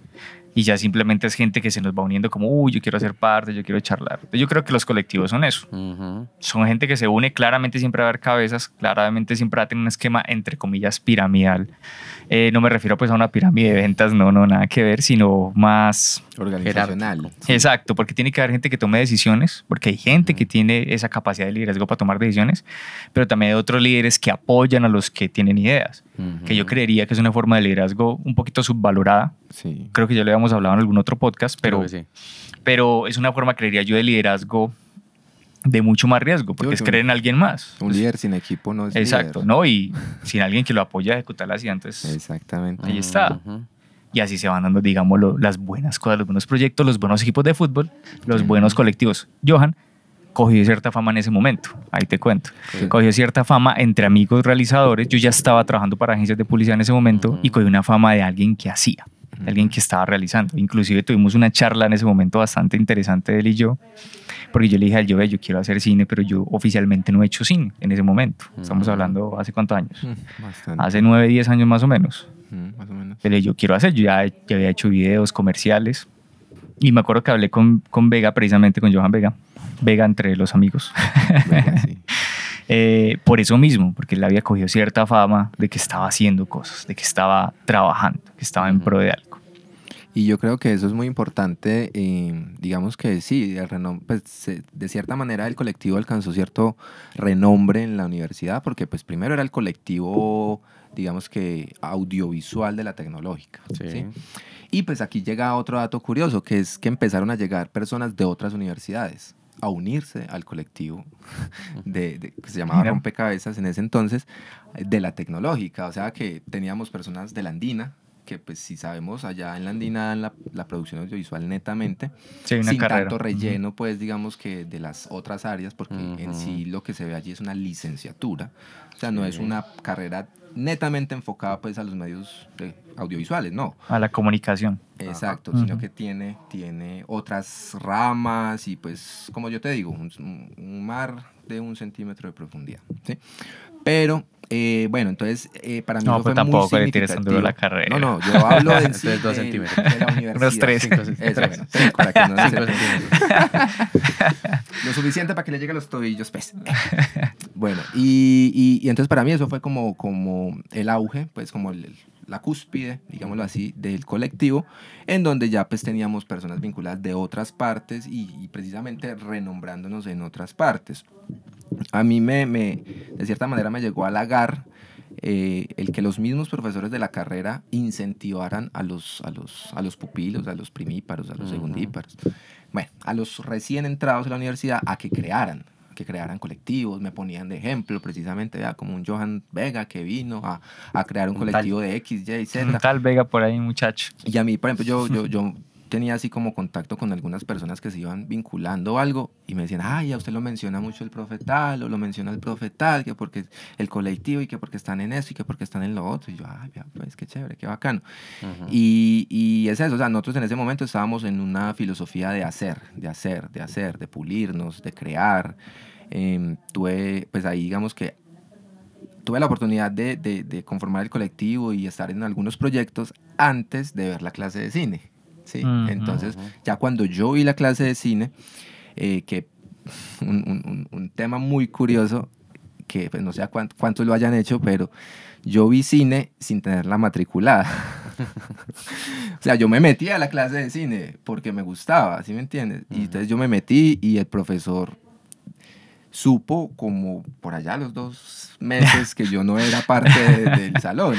Y ya simplemente es gente que se nos va uniendo como, uy, yo quiero hacer parte, yo quiero charlar. Yo creo que los colectivos son eso. Ujú. Son gente que se une, claramente siempre va a haber cabezas, claramente siempre va a tener un esquema, entre comillas, piramidal. Eh, no me refiero pues a una pirámide de ventas, no, no, nada que ver, sino más Organizacional. Exacto, porque tiene que haber gente que tome decisiones, porque hay gente que tiene esa capacidad de liderazgo para tomar decisiones, pero también hay otros líderes que apoyan a los que tienen ideas, que yo creería que es una forma de liderazgo un poquito subvalorada. Sí. Creo que ya lo habíamos hablado en algún otro podcast, pero, sí. pero es una forma, creería yo, de liderazgo de mucho más riesgo, porque es creer en alguien más. Un líder sin equipo no es Exacto, líder. ¿no? Y sin alguien que lo apoye a ejecutar las ideas, entonces Exactamente. Ahí está. Y así se van dando, digamos, lo- las buenas cosas, los buenos proyectos, los buenos equipos de fútbol, los Sí. buenos colectivos. Johan cogió cierta fama en ese momento, ahí te cuento. Sí. Cogió cierta fama entre amigos realizadores. Yo ya estaba trabajando para agencias de publicidad en ese momento y cogí una fama de alguien que hacía, de alguien que estaba realizando. Inclusive tuvimos una charla en ese momento bastante interesante él y yo, porque yo le dije al yo, "Ve, yo quiero hacer cine, pero yo oficialmente no he hecho cine en ese momento. Estamos Ujú. hablando hace cuántos años. Mm, Bastante. Hace nueve, diez años más o menos. Mm, Más o menos. Yo quiero hacer, yo ya, ya había hecho videos comerciales. Y me acuerdo que hablé con, con Vega, precisamente con Johan Vega, Vega entre los amigos, Venga, sí. Eh, por eso mismo, porque él había cogido cierta fama de que estaba haciendo cosas, de que estaba trabajando, que estaba en pro de algo. Y yo creo que eso es muy importante. eh, digamos que sí, el renom- pues, se- de cierta manera el colectivo alcanzó cierto renombre en la universidad, porque pues primero era el colectivo, digamos que audiovisual de la tecnológica. Sí. ¿sí? Y pues aquí llega otro dato curioso, que es que empezaron a llegar personas de otras universidades a unirse al colectivo de, de- que se llamaba. Rompecabezas en ese entonces, de la tecnológica. O sea que teníamos personas de la Andina, que pues si sabemos allá en la Andina la, la producción audiovisual netamente, Sí, una sin carrera. tanto relleno pues digamos que de las otras áreas, porque en sí lo que se ve allí es una licenciatura. O sea, no es una carrera netamente enfocada pues a los medios eh, audiovisuales, no. A la comunicación. Exacto, sino que tiene, tiene otras ramas y pues, como yo te digo, un, un mar de un centímetro de profundidad. ¿sí? Pero, eh, bueno, entonces, eh, para mí No, eso pues fue muy tampoco le tires tan duro la significativo. carrera. No, no, yo hablo sí, Entonces, dos centímetros. de la universidad. Unos tres. Cinco, Eso, bueno, tres, para que no Cinco centímetros. lo suficiente para que le llegue a los tobillos, pues. Bueno, y, y- y entonces para mí eso fue como, como el auge, pues como el- la cúspide, digámoslo así, del colectivo, en donde ya pues teníamos personas vinculadas de otras partes y, y precisamente renombrándonos en otras partes. A mí me, me de cierta manera me llegó a halagar eh, el que los mismos profesores de la carrera incentivaran a los, a los, a los pupilos, a los primíparos, a los Ujú. segundíparos, bueno, a los recién entrados a la universidad a que crearan, que crearan colectivos, me ponían de ejemplo precisamente, vea, como un Johan Vega que vino a, a crear un Un tal. colectivo de X, Y, Z. Tal Vega por ahí, muchacho. Y a mí, por ejemplo, yo, yo, yo tenía así como contacto con algunas personas que se iban vinculando algo y me decían, ay, a usted lo menciona mucho el profetal o lo menciona el profetal, que porque el colectivo y que porque están en eso y que porque están en lo otro. Y yo, ay, pues qué chévere, qué bacano. Ujú. Y, y es eso, o sea, nosotros en ese momento estábamos en una filosofía de hacer, de hacer, de hacer, de pulirnos, de crear. Em, tuve, pues ahí digamos que tuve la oportunidad de, de- de conformar el colectivo y estar en algunos proyectos antes de ver la clase de cine. ¿sí? Entonces, ya cuando yo vi la clase de cine, eh, que un, un- un- tema muy curioso, que pues, no sé cuántos lo hayan hecho, pero yo vi cine sin tenerla matriculada. o sea, yo me metí a la clase de cine porque me gustaba, ¿sí me entiendes? Y entonces yo me metí y el profesor supo como por allá los dos meses que yo no era parte de- del salón.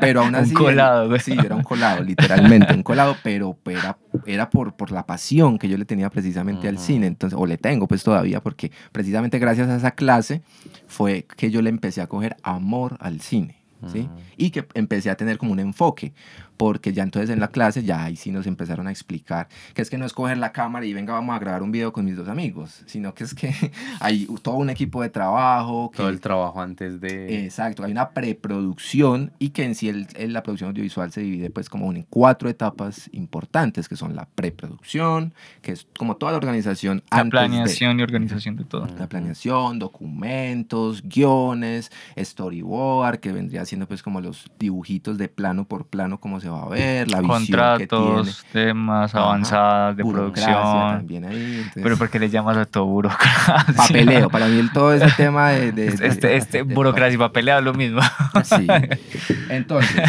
Pero aún Un así... él- colado, güey. Sí, yo era un colado, literalmente, un colado, pero, era, era por, por la pasión que yo le tenía precisamente al cine, entonces, o le tengo pues todavía, porque precisamente gracias a esa clase fue que yo le empecé a coger amor al cine. ¿sí? Y que empecé a tener como un enfoque, porque ya entonces en la clase ya ahí sí nos empezaron a explicar que es que no es coger la cámara y venga vamos a grabar un video con mis dos amigos, sino que es que hay todo un equipo de trabajo. Que, Todo el trabajo antes de... Exacto, hay una preproducción y que en sí el- el- la producción audiovisual se divide pues como en cuatro etapas importantes, que son la preproducción, que es como toda la organización La antes de- planeación y organización de todo. la planeación, documentos, guiones, storyboard, que vendría siendo pues como los dibujitos de plano por plano, cómo se va a ver, la visión que tiene. Contratos, temas Ajá, avanzadas de producción. también ahí, entonces, Pero ¿por qué le llamas a todo burocracia? papeleo, para mí todo ese tema de... Este, este de- burocracia y papeleo es lo mismo. Sí. Entonces,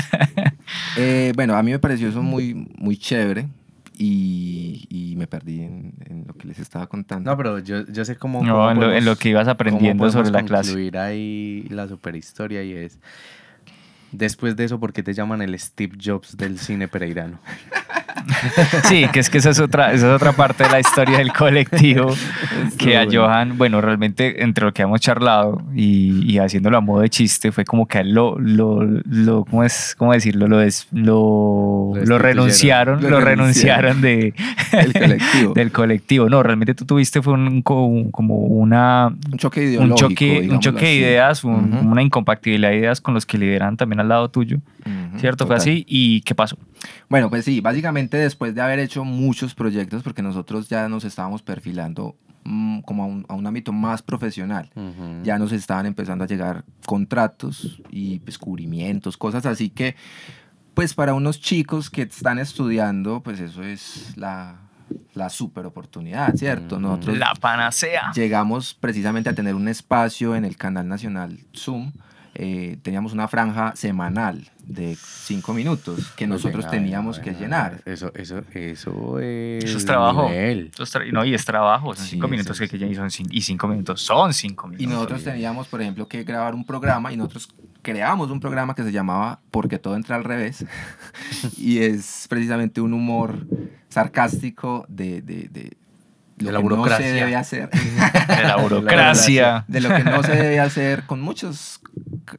eh, bueno, a mí me pareció eso muy, muy chévere y, y me perdí en, en lo que les estaba contando. No, pero yo, yo sé cómo... No, cómo en lo, en lo podemos- que ibas cómo aprendiendo sobre la clase. ahí la superhistoria y es... Después de eso, ¿por qué te llaman el Steve Jobs del cine pereirano? Sí, que es que esa es otra, esa es otra parte de la historia del colectivo que a. Johan, bueno, realmente entre lo que hemos charlado y, y haciéndolo a modo de chiste, fue como que a él lo, lo, lo ¿cómo es, cómo decirlo? Lo, des- lo, renunciaron, Lo renunciaron de, colectivo. del colectivo. No, realmente tú tuviste fue un, co- un- como una, un choque un ideológico. choque, un digámoslo choque de ideas, un- una incompatibilidad de ideas con los que lideran también al lado tuyo, ujú, ¿cierto? Fue total. así. ¿Y qué pasó? Bueno, pues sí, básicamente después de haber hecho muchos proyectos, porque nosotros ya nos estábamos perfilando mm, como a un, a un ámbito más profesional. Ya nos estaban empezando a llegar contratos y descubrimientos, cosas así que, pues para unos chicos que están estudiando, pues eso es la, la super oportunidad, ¿cierto? Nosotros La panacea. llegamos precisamente a tener un espacio en el canal nacional Zoom. Eh, teníamos una franja semanal de cinco minutos que Pues nosotros venga, teníamos venga, que venga. llenar. Eso, eso, eso es... Eso es trabajo. es tra- no, y es trabajo, son Sí, cinco minutos que, es. que y son y cinco minutos son cinco minutos. Y nosotros teníamos, por ejemplo, que grabar un programa y nosotros creamos un programa que se llamaba Porque todo entra al revés. y es precisamente un humor sarcástico de, de, de lo De la que no se burocracia. debe hacer. de la burocracia. de lo que no se debe hacer con muchos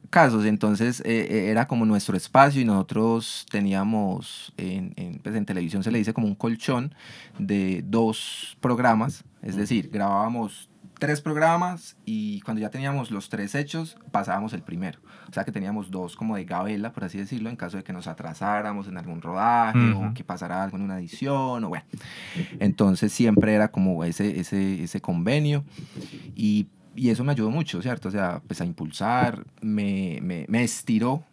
casos. Entonces eh, eh, era como nuestro espacio y nosotros teníamos en, en, pues, en televisión se le dice como un colchón de dos programas. Es decir, grabábamos tres programas y cuando ya teníamos los tres hechos pasábamos el primero. O sea que teníamos dos como de gabela, por así decirlo, en caso de que nos atrasáramos en algún rodaje Ujú. o que pasara algo en una edición o bueno. Entonces siempre era como ese, ese, ese convenio y, y eso me ayudó mucho, ¿cierto? O sea, pues a impulsar, me, me, me estiró.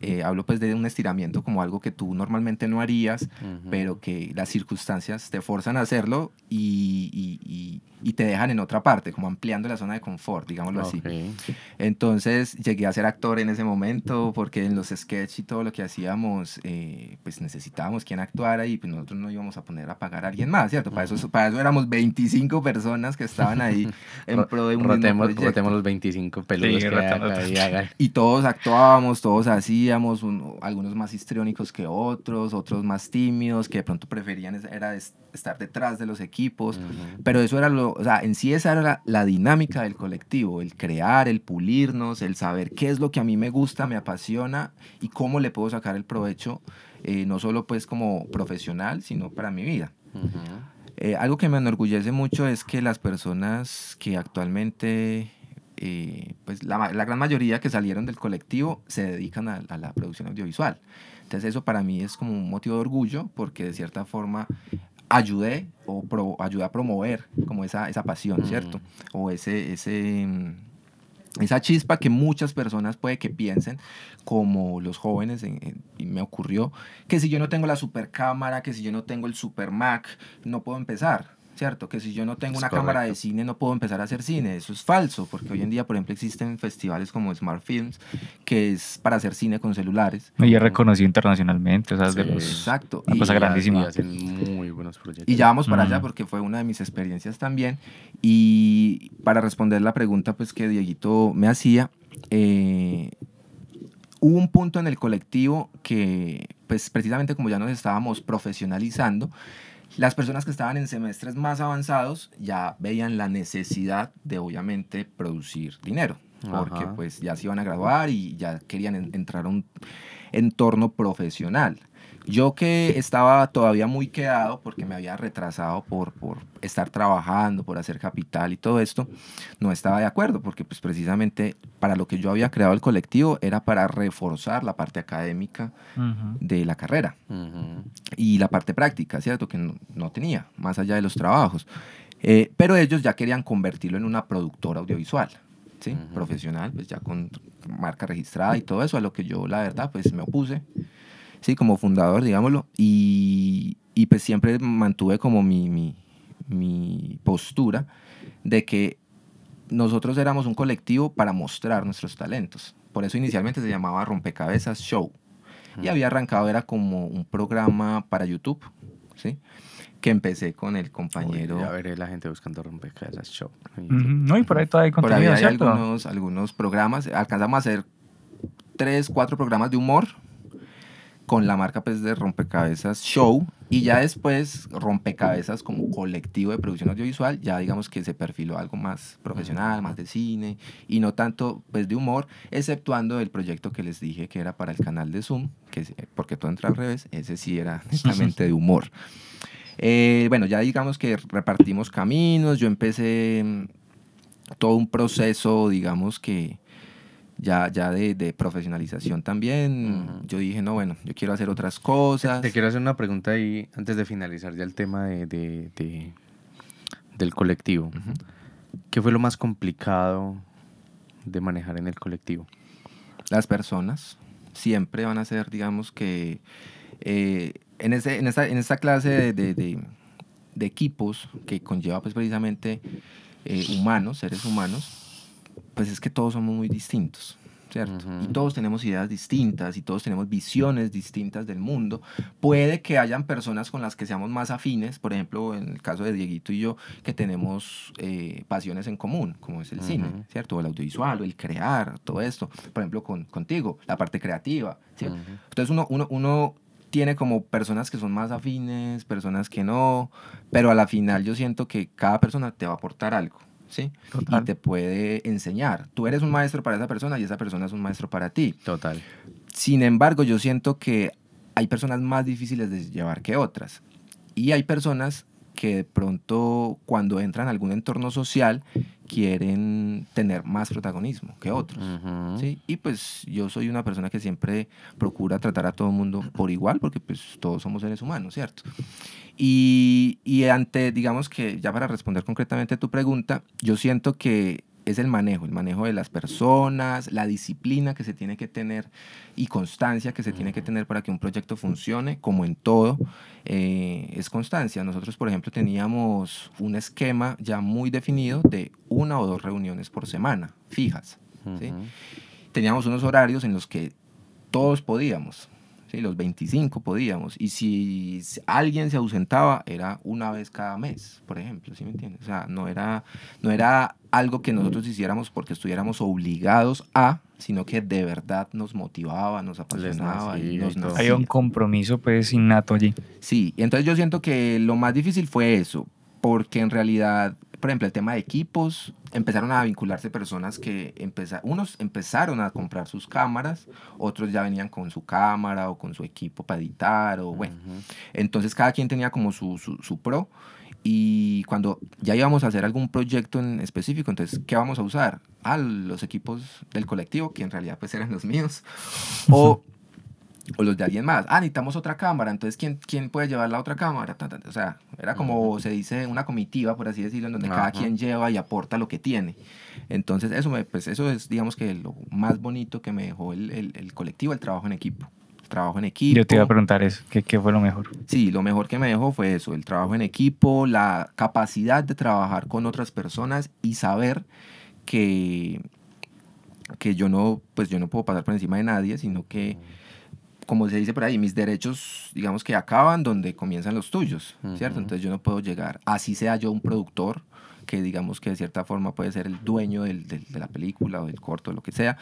Eh, hablo pues de un estiramiento como algo que tú normalmente no harías, Ujú. pero que las circunstancias te forzan a hacerlo y, y- y- y te dejan en otra parte, como ampliando la zona de confort, digámoslo así. Ok. Entonces llegué a ser actor en ese momento porque en los sketches y todo lo que hacíamos, eh, pues necesitábamos quien actuara y pues nosotros no íbamos a poner a pagar a alguien más, ¿cierto? Para, eso, para eso éramos 25 personas que estaban ahí en pro de un mismo Rotemos, proyecto. rotemos los 25 peludos Sí, que hagan. Y todos actuábamos, todos hacíamos, un- algunos más histriónicos que otros, otros más tímidos, que de pronto preferían era es- estar detrás de los equipos. Ujú. Pero eso era lo, o sea, en sí esa era la, la dinámica del colectivo, el crear, el pulirnos, el saber qué es lo que a mí me gusta, me apasiona y cómo le puedo sacar el provecho, eh, no solo pues como profesional, sino para mi vida. Ujú. Eh, algo que me enorgullece mucho es que las personas que actualmente, eh, pues la, la gran mayoría que salieron del colectivo se dedican a, a la producción audiovisual. Entonces eso para mí es como un motivo de orgullo porque de cierta forma ayudé o pro- ayudé a promover como esa, esa pasión, Mm. ¿cierto? O ese, ese, mm, esa chispa que muchas personas puede que piensen, como los jóvenes, en- en- y me ocurrió, que si yo no tengo la super cámara, que si yo no tengo el super Mac, no puedo empezar. ¿Cierto? Que si yo no tengo Es una cámara de correcto. cine no puedo empezar a hacer cine. Eso es falso, porque hoy en día, por ejemplo, existen festivales como Smart Films, que es para hacer cine con celulares. Y es reconocido internacionalmente, o sea, es de Sí. los- Exacto. Una Y- cosa grandísima. Y hacen muy buenos proyectos. y ya vamos para Mm. allá porque fue una de mis experiencias también. Y para responder la pregunta pues, que Dieguito me hacía, eh, hubo un punto en el colectivo que, pues precisamente como ya nos estábamos profesionalizando, las personas que estaban en semestres más avanzados ya veían la necesidad de obviamente producir dinero, porque Ajá. pues ya se iban a graduar y ya querían en- entrar a un entorno profesional. Yo que estaba todavía muy quedado porque me había retrasado por, por estar trabajando, por hacer capital y todo esto, no estaba de acuerdo porque pues precisamente para lo que yo había creado el colectivo era para reforzar la parte académica de la carrera y la parte práctica, ¿cierto? Que no, no tenía, más allá de los trabajos. Eh, pero ellos ya querían convertirlo en una productora audiovisual, ¿sí? Profesional, pues ya con marca registrada y todo eso, a lo que yo, la verdad, pues me opuse, ¿sí? Como fundador, digámoslo, y, y pues siempre mantuve como mi, mi, mi postura de que nosotros éramos un colectivo para mostrar nuestros talentos. Por eso inicialmente se llamaba Rompecabezas Show. Y había arrancado, era como un programa para YouTube, ¿sí? Que empecé con el compañero. Uy, ya veré la gente buscando rompecabezas show. Y- Ujú. No, y por ahí todavía hay Por ahí contenido, hay ¿cierto? algunos, algunos programas. Alcanzamos a hacer tres, cuatro programas de humor con la marca pues, de Rompecabezas Show. Y ya después, Rompecabezas como colectivo de producción audiovisual, ya digamos que se perfiló algo más profesional, más de cine, y no tanto pues, de humor, exceptuando el proyecto que les dije que era para el canal de Zoom, que porque todo entra al revés, ese sí era netamente de humor. Eh, bueno, ya digamos que repartimos caminos, yo empecé mm, todo un proceso, digamos que ya, ya de, de profesionalización también. Yo dije, no, bueno, yo quiero hacer otras cosas. Te quiero hacer una pregunta ahí antes de finalizar ya el tema de, de- de- del colectivo. ¿Qué fue lo más complicado de manejar en el colectivo? Las personas siempre van a ser, digamos que, eh, en, ese, en, esta, en esta clase de, de- de- de equipos que conlleva pues precisamente eh, humanos, seres humanos, pues es que todos somos muy distintos. ¿Cierto? Ujú. Y todos tenemos ideas distintas y todos tenemos visiones distintas del mundo. Puede que hayan personas con las que seamos más afines, por ejemplo, en el caso de Dieguito y yo, que tenemos eh, pasiones en común, como es el cine, Ujú. ¿cierto? O el audiovisual, o el crear, todo esto. Por ejemplo, con, contigo, la parte creativa, ¿cierto? Ujú. Entonces uno, uno, uno tiene como personas que son más afines, personas que no, pero a la final yo siento que cada persona te va a aportar algo, ¿sí? Total. Y te puede enseñar. Tú eres un maestro para esa persona y esa persona es un maestro para ti. Total. Sin embargo, yo siento que hay personas más difíciles de llevar que otras. Y hay personas que de pronto cuando entran a algún entorno social quieren tener más protagonismo que otros. ¿sí? Y pues yo soy una persona que siempre procura tratar a todo el mundo por igual, porque pues todos somos seres humanos, ¿cierto? Y, y ante, digamos que ya para responder concretamente tu pregunta, yo siento que es el manejo, el manejo de las personas, la disciplina que se tiene que tener y constancia que se tiene que tener para que un proyecto funcione, como en todo, eh, es constancia. Nosotros, por ejemplo, teníamos un esquema ya muy definido de una o dos reuniones por semana, fijas. teníamos unos horarios en los que todos podíamos, ¿sí? los 25 podíamos, y si alguien se ausentaba era una vez cada mes, por ejemplo, ¿sí me entiendes? O sea, no era, no era algo que nosotros hiciéramos porque estuviéramos obligados a, sino que de verdad nos motivaba, nos apasionaba y nacía nos y todo. nacía. Hay un compromiso pues innato allí. Sí, y entonces yo siento que lo más difícil fue eso, porque en realidad, por ejemplo, el tema de equipos, empezaron a vincularse personas que empeza- unos empezaron a comprar sus cámaras, otros ya venían con su cámara o con su equipo para editar, o bueno, Ujú. entonces cada quien tenía como su, su, su pro. Y cuando ya íbamos a hacer algún proyecto en específico, entonces, ¿qué vamos a usar? Ah, los equipos del colectivo, que en realidad pues eran los míos. O, o los de alguien más. Ah, necesitamos otra cámara, entonces, ¿quién, quién puede llevar la otra cámara? O sea, era como se dice una comitiva, por así decirlo, en donde cada Ajá. quien lleva y aporta lo que tiene. Entonces, eso, me, pues, eso es, digamos que lo más bonito que me dejó el, el, el colectivo, el trabajo en equipo. Trabajo en equipo. Yo te iba a preguntar eso, ¿qué, qué fue lo mejor? Sí, lo mejor que me dejó fue eso, el trabajo en equipo, la capacidad de trabajar con otras personas y saber que, que yo no, pues yo no puedo pasar por encima de nadie, sino que, como se dice por ahí, mis derechos, digamos que acaban donde comienzan los tuyos, ¿cierto? Ujú. Entonces yo no puedo llegar, así sea yo un productor, que digamos que de cierta forma puede ser el dueño del- del- de la película o del corto, lo que sea,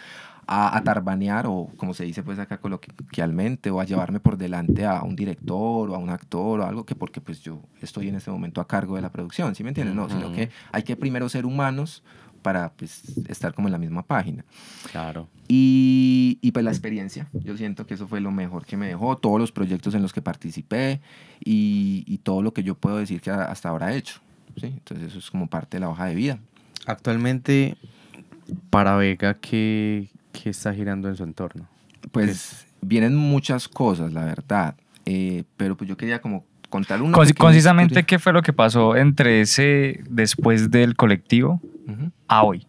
a, a tarbanear o como se dice pues acá coloquialmente o a llevarme por delante a un director o a un actor o algo que porque pues yo estoy en este momento a cargo de la producción, ¿sí me entiendes? No, sino Ujú. que hay que primero ser humanos para pues, estar como en la misma página. Claro. Y, y, pues la experiencia, yo siento que eso fue lo mejor que me dejó, todos los proyectos en los que participé y, y todo lo que yo puedo decir que hasta ahora he hecho. ¿sí? Entonces eso es como parte de la hoja de vida. Actualmente, para Vega, ¿qué, qué está girando en su entorno? Pues vienen muchas cosas, la verdad, eh, pero pues yo quería como contar una... Conci concisamente, ¿qué fue lo que pasó entre ese después del colectivo uh -huh. a hoy?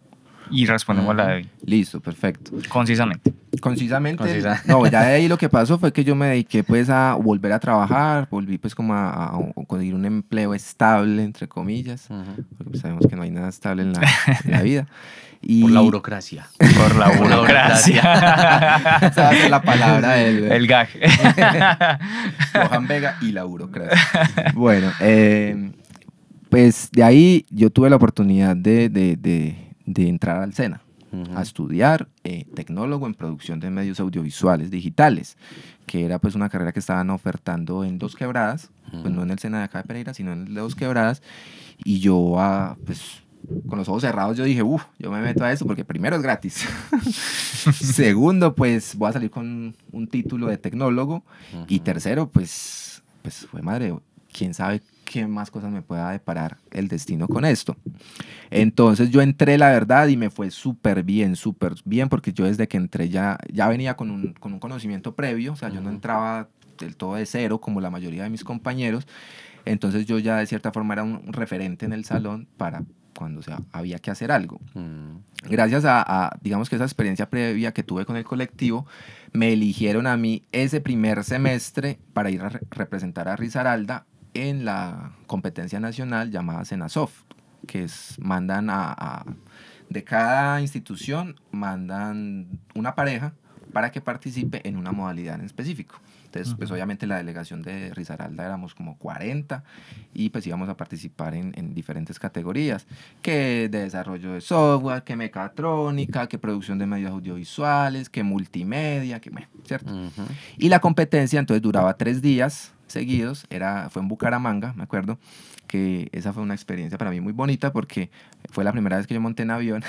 Y respondemos uh la de hoy. Listo, perfecto. Concisamente. Concisamente. Concisa. No, ya de ahí lo que pasó fue que yo me dediqué pues a volver a trabajar, volví pues como a, a conseguir un empleo estable, entre comillas, uh -huh. porque pues sabemos que no hay nada estable en la, en la vida. Y... Por la burocracia. Por la burocracia. Esa es la palabra del... El gag. Johan Vega y la burocracia. Bueno, eh, pues de ahí yo tuve la oportunidad de, de, de, de entrar al SENA. Uh -huh. a estudiar eh, tecnólogo en producción de medios audiovisuales digitales, que era pues una carrera que estaban ofertando en Dos Quebradas, uh -huh. pues no en el SENA de acá de Pereira, sino en el de Dos Quebradas, y yo ah, pues con los ojos cerrados yo dije, uff, yo me meto a eso porque primero es gratis. Segundo, pues voy a salir con un título de tecnólogo. Uh -huh. Y tercero, pues, pues fue madre, quién sabe qué más cosas me pueda deparar el destino con esto. Entonces yo entré, la verdad, y me fue súper bien, súper bien, porque yo desde que entré ya, ya venía con un, con un conocimiento previo, o sea, uh -huh. yo no entraba del todo de cero como la mayoría de mis compañeros. Entonces yo ya de cierta forma era un referente en el salón para cuando o sea, había que hacer algo. Mm. Gracias a, a, digamos que esa experiencia previa que tuve con el colectivo, me eligieron a mí ese primer semestre para ir a re representar a Risaralda en la competencia nacional llamada Senasoft, que es, mandan a, a, de cada institución, mandan una pareja para que participe en una modalidad en específico. Entonces, uh -huh. pues obviamente la delegación de Risaralda éramos como 40 y pues íbamos a participar en, en, diferentes categorías, que de desarrollo de software, que mecatrónica, que producción de medios audiovisuales, que multimedia, que ¿cierto? Uh -huh. Y la competencia entonces duraba tres días seguidos, era, fue en Bucaramanga, me acuerdo, que esa fue una experiencia para mí muy bonita porque fue la primera vez que yo monté en avión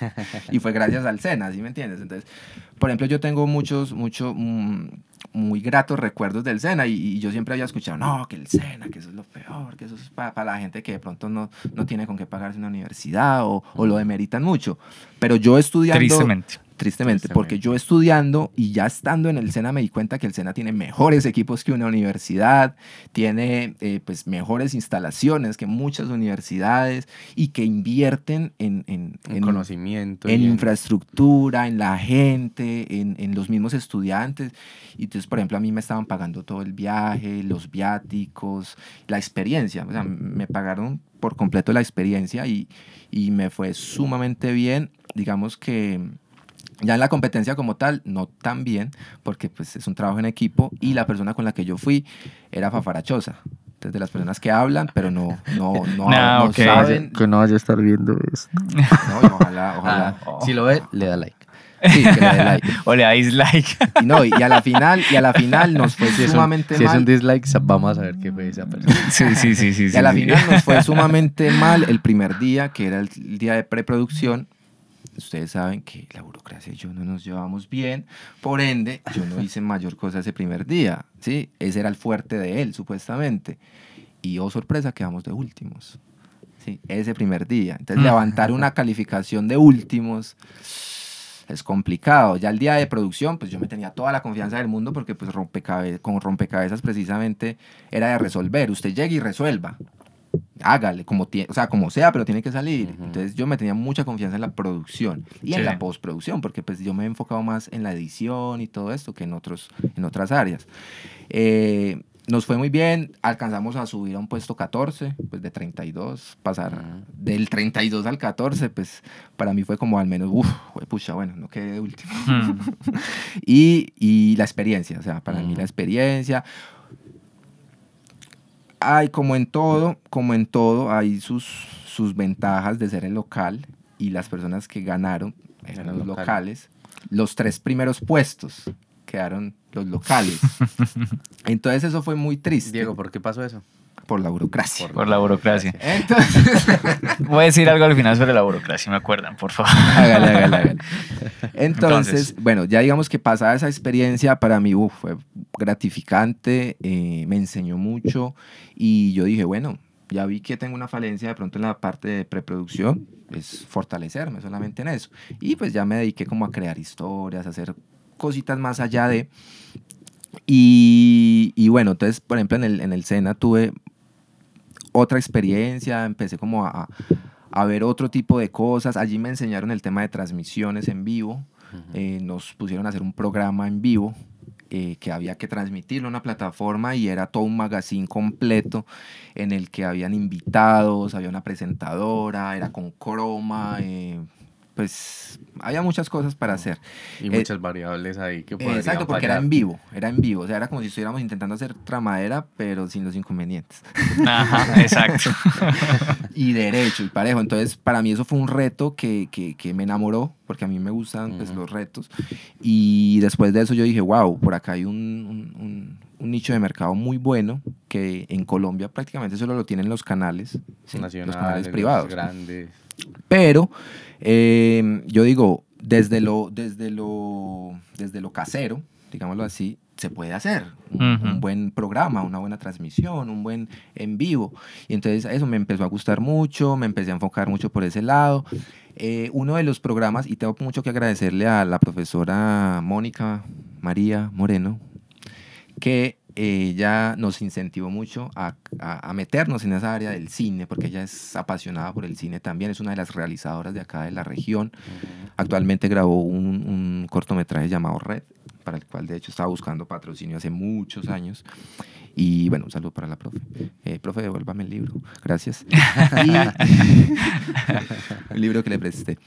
y fue gracias al SENA, ¿sí me entiendes? Entonces, por ejemplo, yo tengo muchos, mucho, mm, muy gratos recuerdos del SENA y, y, yo siempre había escuchado, no, que el SENA, que eso es lo peor, que eso es para, para la gente que de pronto no, no tiene con qué pagarse una universidad o, o lo demeritan mucho. Pero yo estudiando... Tristemente. Tristemente, porque yo estudiando y ya estando en el SENA me di cuenta que el SENA tiene mejores equipos que una universidad, tiene eh, pues mejores instalaciones que muchas universidades y que invierten en, en, en conocimiento, en, en, infraestructura, en la gente, en, en los mismos estudiantes. Y entonces, por ejemplo, a mí me estaban pagando todo el viaje, los viáticos, la experiencia. O sea, me pagaron por completo la experiencia y, y me fue sumamente bien. Digamos que ya en la competencia como tal, no tan bien, porque pues es un trabajo en equipo y la persona con la que yo fui era fafarachosa. Entonces, de las personas que hablan, pero no, no, no, no, no okay. saben. Que no vaya a estar viendo esto. No, ojalá, ojalá. Ah, si lo ve, le da like. Sí, que le dé like. o le da dislike. Y, no, y a la final, y a la final nos fue si sumamente mal. Si es un dislike, vamos a ver qué fue esa persona. Sí, sí, sí, sí. Y a la final nos fue sumamente mal el primer día, que era el día de preproducción, ustedes saben que la burocracia y yo no nos llevamos bien, por ende, yo no hice mayor cosa ese primer día, ¿sí? Ese era el fuerte de él, supuestamente. Y, oh sorpresa, quedamos de últimos, ¿sí? Ese primer día. Entonces, levantar una calificación de últimos es complicado. Ya el día de producción, pues yo me tenía toda la confianza del mundo porque pues rompecabe con rompecabezas precisamente era de resolver. Usted llegue y resuelva hágale, como, o sea, como sea, pero tiene que salir. Uh -huh. Entonces yo me tenía mucha confianza en la producción y sí. en la postproducción, porque pues yo me he enfocado más en la edición y todo esto que en, otros, en otras áreas. Eh, nos fue muy bien, alcanzamos a subir a un puesto 14, pues de 32, pasar uh -huh. del 32 al 14, pues para mí fue como al menos, uff, pucha, bueno, no quedé de último. Uh -huh. y, y la experiencia, o sea, para uh -huh. mí la experiencia, hay como en todo, como en todo, hay sus, sus ventajas de ser el local y las personas que ganaron eran los local. locales. Los tres primeros puestos quedaron los locales. Entonces eso fue muy triste. Diego, ¿por qué pasó eso? por la burocracia. Por la burocracia. Entonces, Voy a decir algo al final sobre la burocracia, me acuerdan, por favor. hágale, hágale, hágale. Entonces, Entonces. bueno, ya digamos que pasada esa experiencia para mí uf, fue gratificante, eh, me enseñó mucho y yo dije, bueno, ya vi que tengo una falencia de pronto en la parte de preproducción, es fortalecerme solamente en eso. Y pues ya me dediqué como a crear historias, a hacer cositas más allá de... Y, y bueno, entonces, por ejemplo, en el, en el SENA tuve otra experiencia, empecé como a, a ver otro tipo de cosas. Allí me enseñaron el tema de transmisiones en vivo. Eh, nos pusieron a hacer un programa en vivo eh, que había que transmitirlo a una plataforma y era todo un magazine completo en el que habían invitados, había una presentadora, era con croma, eh, pues había muchas cosas para hacer. Y Eh, muchas variables ahí que podrían Exacto, porque era fallar. en vivo, era en vivo, o sea, era como si estuviéramos intentando hacer tramadera, pero sin los inconvenientes. Ajá, exacto. y derecho y parejo. Entonces, para mí eso fue un reto que, que, que me enamoró, porque a mí me gustan pues, Ujú. los retos. Y después de eso yo dije, wow, por acá hay un, un- un- un nicho de mercado muy bueno que en Colombia prácticamente solo lo tienen los canales, ¿sí? los canales los privados. grandes. Pero eh, yo digo, desde lo, desde, lo, desde lo casero, digámoslo así, se puede hacer un buen programa, una buena transmisión, un buen en vivo. Y entonces eso me empezó a gustar mucho, me empecé a enfocar mucho por ese lado. Eh, uno de los programas, y tengo mucho que agradecerle a la profesora Mónica María Moreno, que ella nos incentivó mucho a, a- a meternos en esa área del cine, porque ella es apasionada por el cine también, es una de las realizadoras de acá de la región. Actualmente grabó un, un cortometraje llamado Red, para el cual de hecho estaba buscando patrocinio hace muchos años. Y bueno, un saludo para la profe. Eh, profe, devuélvame el libro. Gracias. Y- el libro que le presté.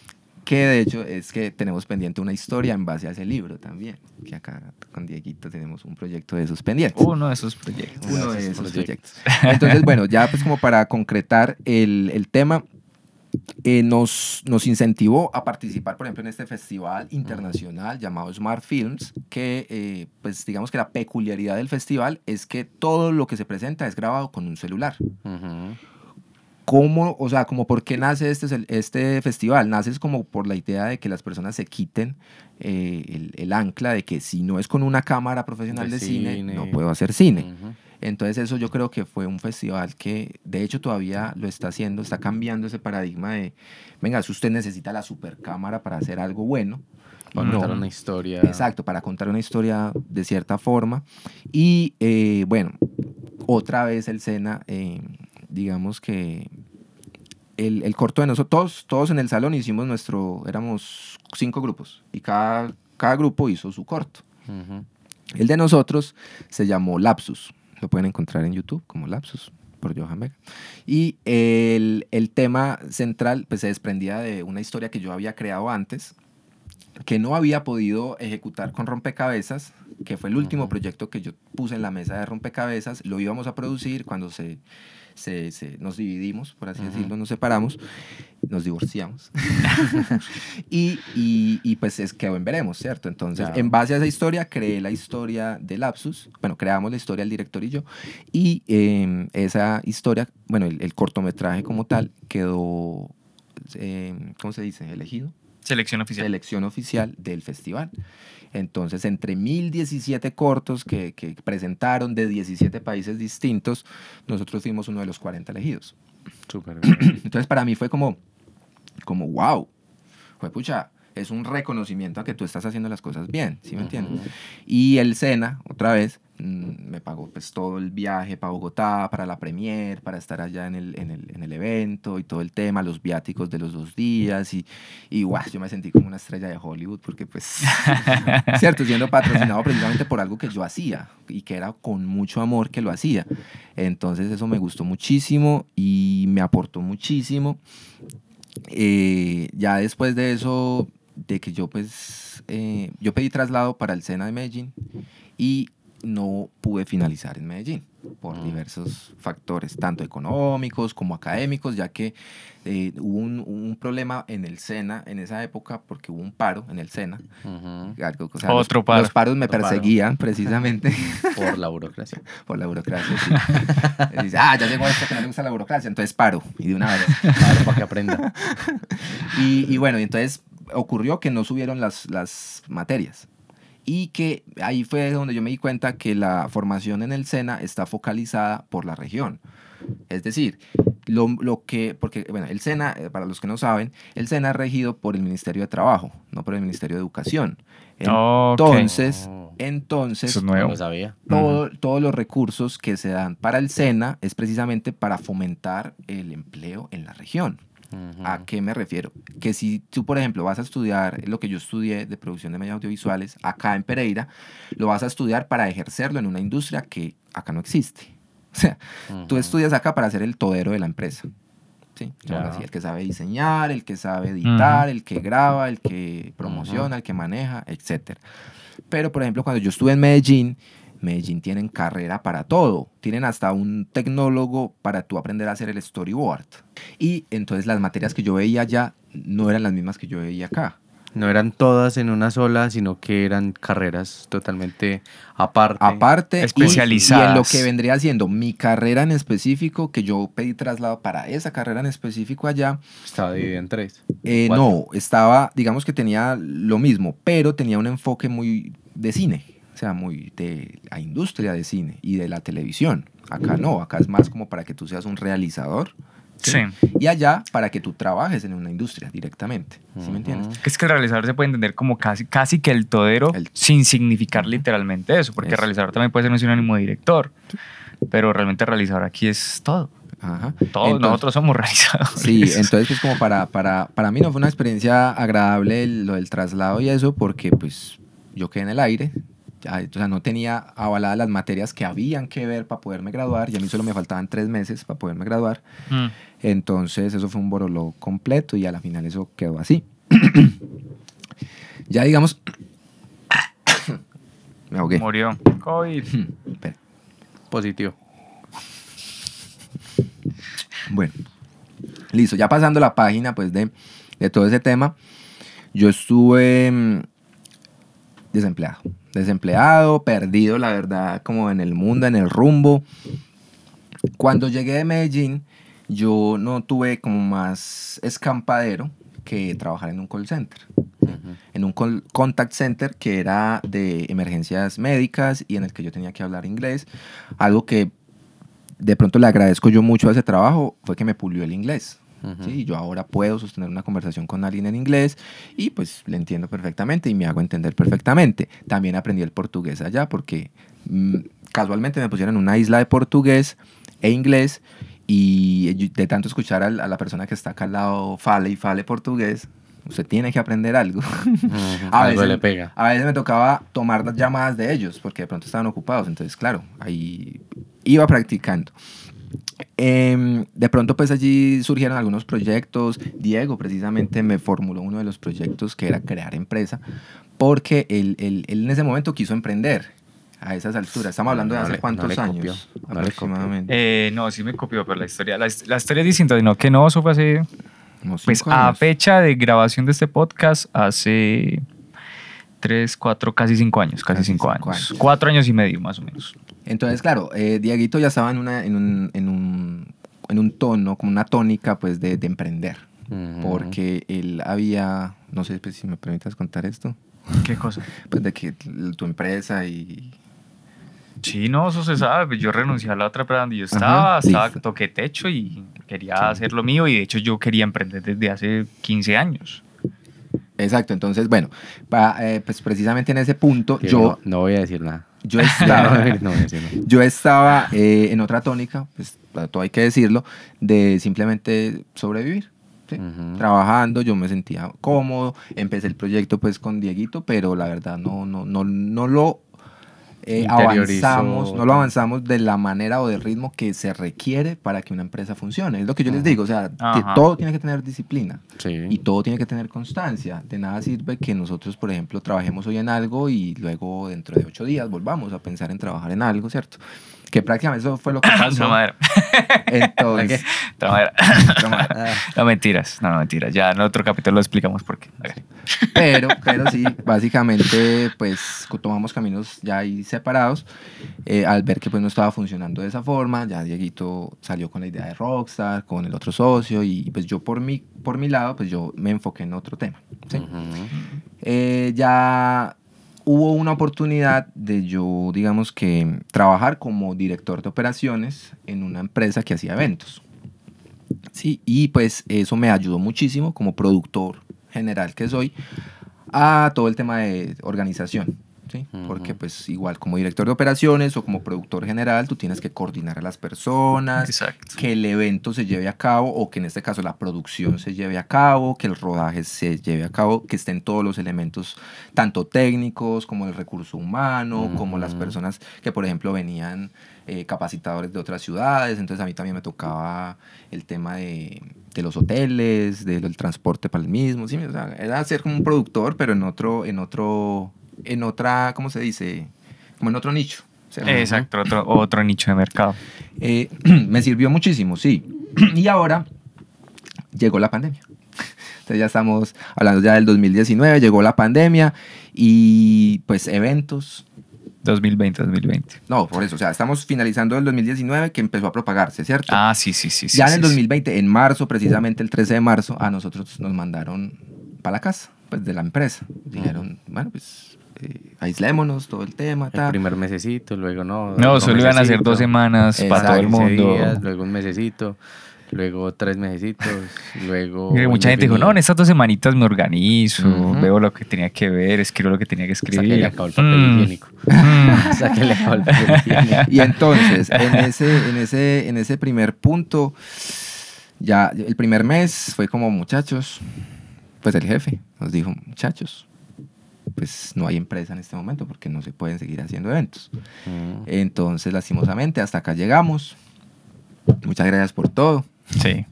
Que de hecho es que tenemos pendiente una historia en base a ese libro también. Que acá con Dieguito tenemos un proyecto de esos pendientes. Uno de esos proyectos. Uno de esos proyectos. Entonces, bueno, ya pues como para concretar el, el tema, eh, nos, nos incentivó a participar, por ejemplo, en este festival internacional llamado Smart Films, que pues pues digamos que la peculiaridad del festival es que todo lo que se presenta es grabado con un celular. Ujú. ¿Cómo, o sea, como por qué nace este, este festival? Nace es como por la idea de que las personas se quiten eh, el, el ancla de que si no es con una cámara profesional de, De cine, cine. no puedo hacer cine. Entonces eso yo creo que fue un festival que de hecho todavía lo está haciendo, está cambiando ese paradigma de, venga, si usted necesita la supercámara para hacer algo bueno. Para No. contar una historia. Exacto, para contar una historia de cierta forma. Y eh, bueno, otra vez el Sena, eh, digamos que el, el corto de nosotros, todos, todos en el salón hicimos nuestro, éramos cinco grupos y cada, cada grupo hizo su corto. Ujú. El de nosotros se llamó Lapsus. Lo pueden encontrar en YouTube como Lapsus por Johan Vega. Y el, el tema central pues, se desprendía de una historia que yo había creado antes, que no había podido ejecutar con rompecabezas, que fue el último Ujú. proyecto que yo puse en la mesa de rompecabezas. Lo íbamos a producir cuando se, se- se- nos dividimos, por así Ujú. decirlo, nos separamos, nos divorciamos. y, y, y, pues es quedó en veremos, ¿cierto? Entonces, Claro. en base a esa historia, creé la historia de Lapsus. Bueno, creamos la historia el director y yo. Y eh, esa historia, bueno, el, el cortometraje como tal, quedó, eh, ¿cómo se dice? Elegido Selección oficial. selección oficial del festival. Entonces, entre 1017 cortos que, que presentaron de 17 países distintos, nosotros fuimos uno de los 40 elegidos. Súper. Entonces, para mí fue como, como wow, fue pucha, es un reconocimiento a que tú estás haciendo las cosas bien, ¿sí me entiendes? Ujú. Y el Sena, otra vez, me pagó pues todo el viaje para Bogotá, para la premier, para estar allá en el, en el, en el evento y todo el tema, los viáticos de los dos días y, y guau, yo me sentí como una estrella de Hollywood porque pues, cierto, siendo patrocinado precisamente por algo que yo hacía y que era con mucho amor que lo hacía. Entonces eso me gustó muchísimo y me aportó muchísimo. Eh, ya después de eso, de que yo pues, eh, yo pedí traslado para el Sena de Medellín y no pude finalizar en Medellín por Mm. diversos factores, tanto económicos como académicos, ya que eh, hubo un, un problema en el SENA en esa época porque hubo un paro en el SENA. Ujú. Algo, o sea, los- Otro paro. Los paros me Otro paro. perseguían precisamente Por la burocracia. por la burocracia. sí. Dice, ah, ya llegó esto que no le gusta la burocracia, entonces paro. Y de una vez. Claro, para que aprenda. Y, y bueno, y entonces ocurrió que no subieron las, las materias. Y que ahí fue donde yo me di cuenta que la formación en el SENA está focalizada por la región. Es decir, lo, lo que, porque, bueno, el SENA, eh, para los que no saben, el SENA es regido por el Ministerio de Trabajo, no por el Ministerio de Educación. Entonces, Oh. entonces, Eso es nuevo. lo sabía. todo- todos los recursos que se dan para el SENA es precisamente para fomentar el empleo en la región. ¿A qué me refiero? Que si tú, por ejemplo, vas a estudiar lo que yo estudié de producción de medios audiovisuales acá en Pereira, lo vas a estudiar para ejercerlo en una industria que acá no existe. O sea, tú estudias acá para ser el todero de la empresa. ¿sí? Ahora Ya. sí, el que sabe diseñar, el que sabe editar, el que graba, el que promociona, el que maneja, etc. Pero, por ejemplo, cuando yo estuve en Medellín, Medellín tienen carrera para todo. Tienen hasta un tecnólogo para tú aprender a hacer el storyboard. Y entonces las materias que yo veía allá no eran las mismas que yo veía acá. No eran todas en una sola, sino que eran carreras totalmente aparte. Aparte, y- Especializadas. Y, en lo que vendría siendo mi carrera en específico, que yo pedí traslado para esa carrera en específico allá, Estaba dividida en tres. Eh, no, estaba, digamos que tenía lo mismo, pero tenía un enfoque muy de cine, o sea, muy de la industria de cine y de la televisión. Acá no, acá es más como para que tú seas un realizador Sí. y allá para que tú trabajes en una industria directamente. ¿Sí me entiendes? Es que el realizador se puede entender como casi, casi que el todero, El- sin significar literalmente eso, porque Eso. realizador también puede ser un sinónimo de director, pero realmente realizador aquí es todo. Ajá. Todos Entonces- nosotros somos realizadores. Sí, entonces pues como para, para, para mí no fue una experiencia agradable el- lo del traslado y eso, porque pues yo quedé en el aire, ya, o sea, no tenía avaladas las materias que habían que ver para poderme graduar, y a mí solo me faltaban tres meses para poderme graduar, Mm. entonces eso fue un borolo completo y a la final eso quedó así. ya digamos... me ahogué. Murió. COVID. Espera. Positivo. Bueno, listo, ya pasando la página pues de, de todo ese tema, yo estuve mm, desempleado, desempleado, perdido la verdad como en el mundo, en el rumbo. Cuando llegué de Medellín, yo no tuve como más escampadero que trabajar en un call center en un call- contact center que era de emergencias médicas y en el que yo tenía que hablar inglés. Algo que de pronto le agradezco yo mucho a ese trabajo fue que me pulió el inglés. Ujú. ¿sí? Yo ahora puedo sostener una conversación con alguien en inglés y pues le entiendo perfectamente y me hago entender perfectamente. También aprendí el portugués allá porque mm, casualmente me pusieron en una isla de portugués e inglés y yo- de tanto escuchar a, la persona que está acá al lado fale y fale portugués, usted tiene que aprender algo. A veces- le pega. A veces me tocaba tomar las llamadas de ellos porque de pronto estaban ocupados. Entonces, claro, ahí iba practicando. Em, de pronto, pues allí surgieron algunos proyectos. Diego precisamente me formuló uno de los proyectos que era crear empresa porque él, él- él en ese momento quiso emprender a esas alturas. Estamos hablando de No hace le- no cuántos le copió, años no le copió. aproximadamente. Eh, no, sí me copió, pero la historia, la, la historia es distinta, sino que no, eso fue hace, pues a fecha de grabación de este podcast, hace tres, cuatro, casi cinco años, casi, Casi cinco, cinco años. años. Cuatro años y medio, más o menos. Entonces, claro, eh, Dieguito ya estaba en, una, en, un, en, un, en un tono, como una tónica, pues, de, de emprender. Porque él había, no sé pues, si me permitas contar esto, ¿Qué cosa? pues de que tu empresa y... Sí, no, eso se sabe. pues Yo renuncié a la otra empresa donde yo Ajá, estaba, estaba toqué techo y quería hacer lo mío. Y de hecho, yo quería emprender desde hace 15 años. Exacto, entonces, bueno, pa- eh, pues precisamente en ese punto Que yo, no, no voy a decir nada. Yo estaba, no yo estaba eh, en otra tónica, pues todo hay que decirlo, de simplemente sobrevivir. trabajando, yo me sentía cómodo, empecé el proyecto pues con Dieguito, pero la verdad no, no, no, no lo eh, avanzamos, no lo avanzamos de la manera o del ritmo que se requiere para que una empresa funcione. Es lo que yo les digo, o sea, que todo tiene que tener disciplina Sí. y todo tiene que tener constancia. De nada sirve que nosotros, por ejemplo, trabajemos hoy en algo y luego dentro de ocho días volvamos a pensar en trabajar en algo, ¿cierto? Que prácticamente eso fue lo que pasó. No, madre. Entonces, No, madre. toma. No, mentiras. No, no, mentiras. Ya en otro capítulo lo explicamos por qué. Pero, pero sí, básicamente, pues tomamos caminos ya ahí separados. eh, al ver que pues no estaba funcionando de esa forma, ya Dieguito salió con la idea de Rockstar, con el otro socio, y pues yo por mi, por mi lado, pues yo me enfoqué en otro tema. ¿sí? Eh, ya hubo una oportunidad de yo, digamos que, trabajar como director de operaciones en una empresa que hacía eventos. Sí, y pues eso me ayudó muchísimo como productor general que soy a todo el tema de organización. ¿Sí? Porque pues igual como director de operaciones o como productor general tú tienes que coordinar a las personas, Exacto. que el evento se lleve a cabo o que en este caso la producción se lleve a cabo, que el rodaje se lleve a cabo, que estén todos los elementos, tanto técnicos como el recurso humano, como las personas que por ejemplo venían eh, capacitadores de otras ciudades, entonces a mí también me tocaba el tema de, de los hoteles, de- del transporte para el mismo, ¿sí? o sea, era ser como un productor, pero en otro, en otro, en otra, ¿cómo se dice? Como en otro nicho. ¿cierto? Exacto, otro, otro nicho de mercado. Eh, me sirvió muchísimo, sí. y ahora llegó la pandemia. Entonces ya estamos hablando ya del 2019, llegó la pandemia y pues eventos. 2020, 2020. No, por eso, o sea, estamos finalizando el 2019 que empezó a propagarse, ¿cierto? Ah, sí, sí, sí. sí ya en sí, el sí. 2020, en marzo, precisamente el 13 de marzo, a nosotros nos mandaron para la casa, pues de la empresa. Dijeron, bueno, pues eh, aislémonos, todo el tema, El tal. primer mesecito, luego no. No, solo iban a ser mesecito, dos semanas para todo el 15 mundo. días, luego un mesecito, luego tres mesecitos, luego. Y mucha gente dijo, no, en estas dos semanitas me organizo, Ujú. veo lo que tenía que ver, escribo lo que tenía que que escribir. le acabó el papel Mm, higiénico. le acabó el papel higiénico. Y entonces, en ese, en ese, en ese primer punto, ya el primer mes fue como, muchachos, pues el jefe nos dijo, muchachos, pues no hay empresa en este momento porque no se pueden seguir haciendo eventos. Mm. Entonces, lastimosamente, hasta acá llegamos. Muchas gracias por todo. Sí.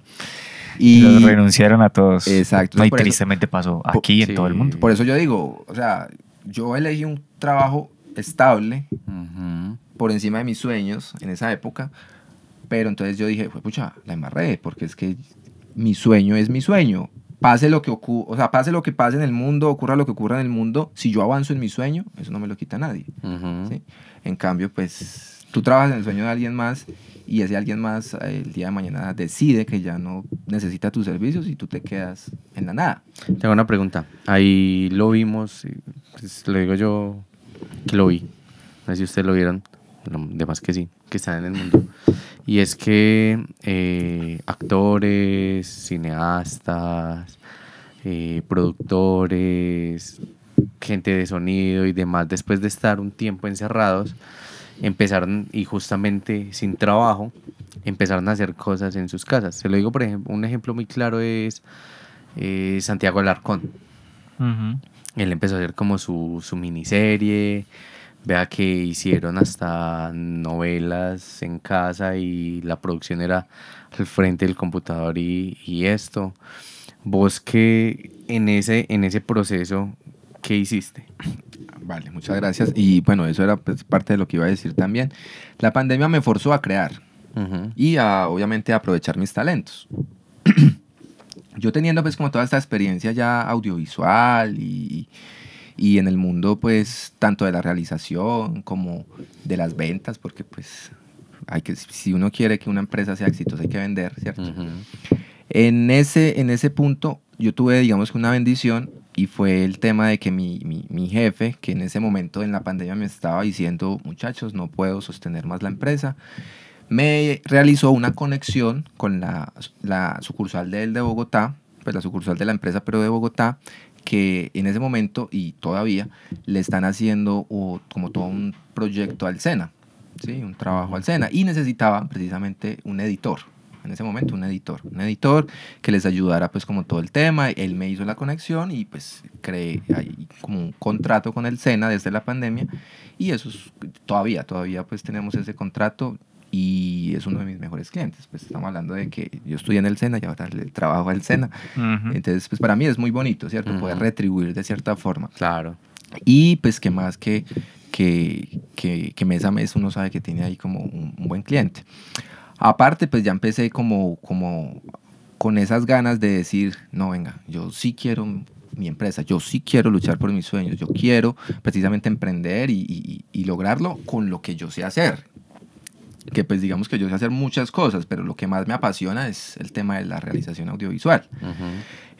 Y Los renunciaron a todos. Exacto, No, y por eso- tristemente pasó aquí en sí. todo el mundo. por eso yo digo, o sea, yo elegí un trabajo estable Ujú. por encima de mis sueños en esa época. Pero entonces yo dije, pues pucha, la embarré, porque es que mi sueño es mi sueño. Pase lo que ocurra, o sea, pase lo que pase en el mundo, ocurra lo que ocurra en el mundo, si yo avanzo en mi sueño, eso no me lo quita nadie. ¿sí? En cambio, pues tú trabajas en el sueño de alguien más y ese alguien más eh, el día de mañana decide que ya no necesita tus servicios y tú te quedas en la nada. Tengo una pregunta. Ahí lo vimos, pues, lo digo yo que lo vi. No sé si ustedes lo vieron, demás que sí, que están en el mundo. Y es que eh, actores, cineastas, eh, productores, gente de sonido y demás, después de estar un tiempo encerrados, empezaron y justamente sin trabajo, empezaron a hacer cosas en sus casas. Se lo digo, por ejemplo, un ejemplo muy claro es eh, Santiago Alarcón. Ujú. Él empezó a hacer como su, su miniserie. Vea que hicieron hasta novelas en casa y la producción era al frente del computador y, y esto. Vos que en ese, en ese proceso, ¿qué hiciste? Vale, muchas gracias. Y bueno, eso era pues, parte de lo que iba a decir también. La pandemia me forzó a crear Ujú. y a, obviamente a aprovechar mis talentos. Yo teniendo pues como toda esta experiencia ya audiovisual y, y en el mundo pues tanto de la realización como de las ventas, porque pues hay que, si uno quiere que una empresa sea exitosa hay que vender, ¿cierto? Ujú. En ese, en ese punto yo tuve, digamos que una bendición y fue el tema de que mi, mi, mi jefe, que en ese momento en la pandemia me estaba diciendo, muchachos, no puedo sostener más la empresa, me realizó una conexión con la, la sucursal de él de Bogotá, pues la sucursal de la empresa, pero de Bogotá, que en ese momento y todavía le están haciendo como todo un proyecto al SENA, ¿sí? un trabajo al SENA, y necesitaban precisamente un editor. en ese momento un editor, un editor que les ayudara pues como todo el tema, él me hizo la conexión y pues creé ahí como un contrato con el SENA desde la pandemia y eso es, todavía, todavía pues tenemos ese contrato y es uno de mis mejores clientes, pues estamos hablando de que yo estudié en el SENA y ahora le trabajo al SENA, Ujú. entonces pues para mí es muy bonito, ¿cierto? Poder Ujú. retribuir de cierta forma. Claro. Y pues que más que, que, que, que mes a mes uno sabe que tiene ahí como un, un buen cliente. Aparte, pues ya empecé como, como con esas ganas de decir, no, venga, yo sí quiero mi empresa, yo sí quiero luchar por mis sueños, yo quiero precisamente emprender y, y- y lograrlo con lo que yo sé hacer. Que pues digamos que yo sé hacer muchas cosas, pero lo que más me apasiona es el tema de la realización audiovisual. Ujú.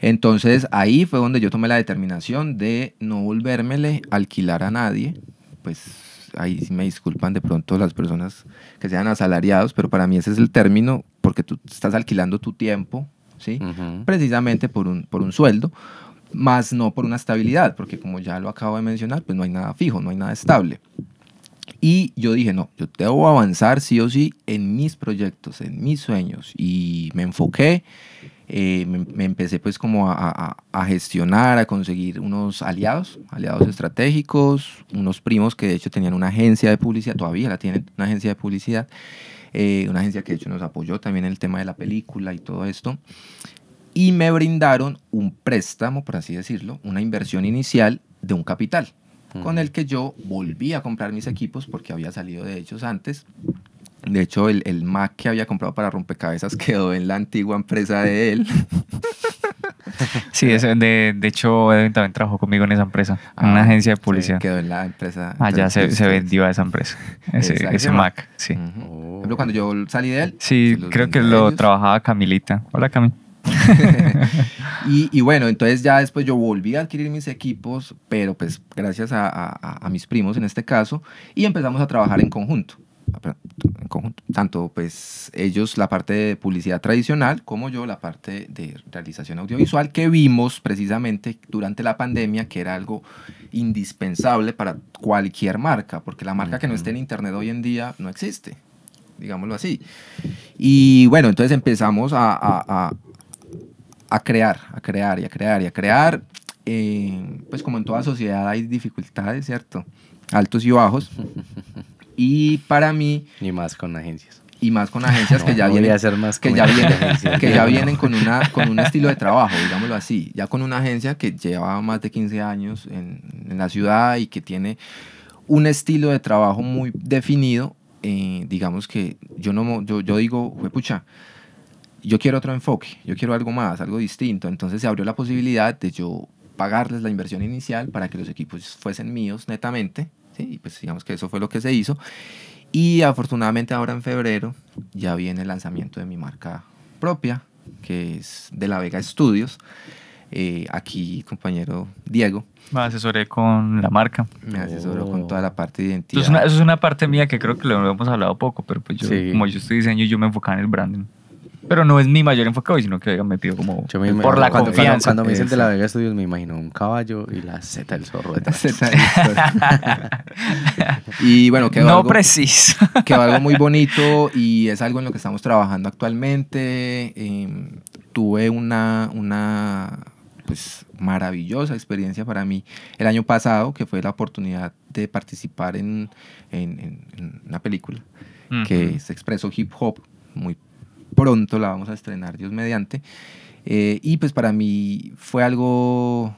Entonces ahí fue donde yo tomé la determinación de no volvérmele a alquilar a nadie. Pues ahí me disculpan de pronto las personas que sean asalariados, pero para mí ese es el término porque tú estás alquilando tu tiempo, ¿sí? Ujú. Precisamente por un, por un sueldo, más no por una estabilidad, porque como ya lo acabo de mencionar, pues no hay nada fijo, no hay nada estable. Y yo dije, no, yo debo avanzar sí o sí en mis proyectos, en mis sueños. Y me enfoqué, eh, me, me empecé pues como a, a- gestionar, a conseguir unos aliados, aliados estratégicos, unos primos que de hecho tenían una agencia de publicidad, todavía la tienen, una agencia de publicidad, eh, una agencia que de hecho nos apoyó también en el tema de la película y todo esto. Y me brindaron un préstamo, por así decirlo, una inversión inicial de un capital con el que yo volví a comprar mis equipos porque había salido de ellos antes. De hecho, el, el Mac que había comprado para rompecabezas quedó en la antigua empresa de él. Sí, de, de hecho, Edwin también trabajó conmigo en esa empresa, en una Ah, agencia de publicidad. quedó en la empresa. Allá se, se vendió a esa empresa, ese, ese Mac, sí. Oh. ejemplo, cuando yo salí de él. Sí, creo que lo ellos. trabajaba Camilita. Hola, Cami. y, y bueno, entonces ya después yo volví a adquirir mis equipos, pero pues gracias a, a- a- a mis primos en este caso, y empezamos a trabajar en conjunto. En conjunto. Tanto pues ellos la parte de publicidad tradicional como yo la parte de realización audiovisual que vimos precisamente durante la pandemia que era algo indispensable para cualquier marca, porque la marca que no esté en internet hoy en día no existe, digámoslo así. Y bueno, entonces empezamos a, a- a- a crear, a crear y a crear y a crear. Eh, pues como en toda sociedad hay dificultades, ¿cierto? Altos y bajos. Y para mí, Y más con agencias. y más con agencias que ya no vienen a hacer más que ya vienen, agencias, que ya no. vienen con, una, con un estilo de trabajo, digámoslo así. Ya con una agencia que lleva más de 15 años en, en la ciudad y que tiene un estilo de trabajo muy definido. eh, digamos que yo, no, yo, yo digo, pucha, yo quiero otro enfoque, yo quiero algo más, algo distinto. Entonces se abrió la posibilidad de yo pagarles la inversión inicial para que los equipos fuesen míos netamente. ¿sí? Y pues digamos que eso fue lo que se hizo. Y afortunadamente ahora en febrero ya viene el lanzamiento de mi marca propia, que es de la Vega Studios. Eh, aquí, compañero Diego, Me asesoré con la marca. me asesoró Oh. con toda la parte de Eso identidad. es, una, eso es una parte mía que creo que lo hemos hablado poco, pero pues yo, Sí. como yo estoy diseño, yo me enfocaba en el branding. Pero no es mi mayor enfoque hoy, sino que me pido como Yo me por la cuando, confianza. Cuando, cuando me dicen de la. Vega Studios, me imagino un caballo y la Z del zorro la y bueno, quedó, no algo, preciso. quedó algo muy bonito y es algo en lo que estamos trabajando actualmente. Eh, tuve una, una pues, maravillosa experiencia para mí el año pasado, que fue la oportunidad de participar en, en- una película que Ujú. es Expreso Hip Hop. Muy pronto la vamos a estrenar, Dios mediante. Eh, y pues para mí fue algo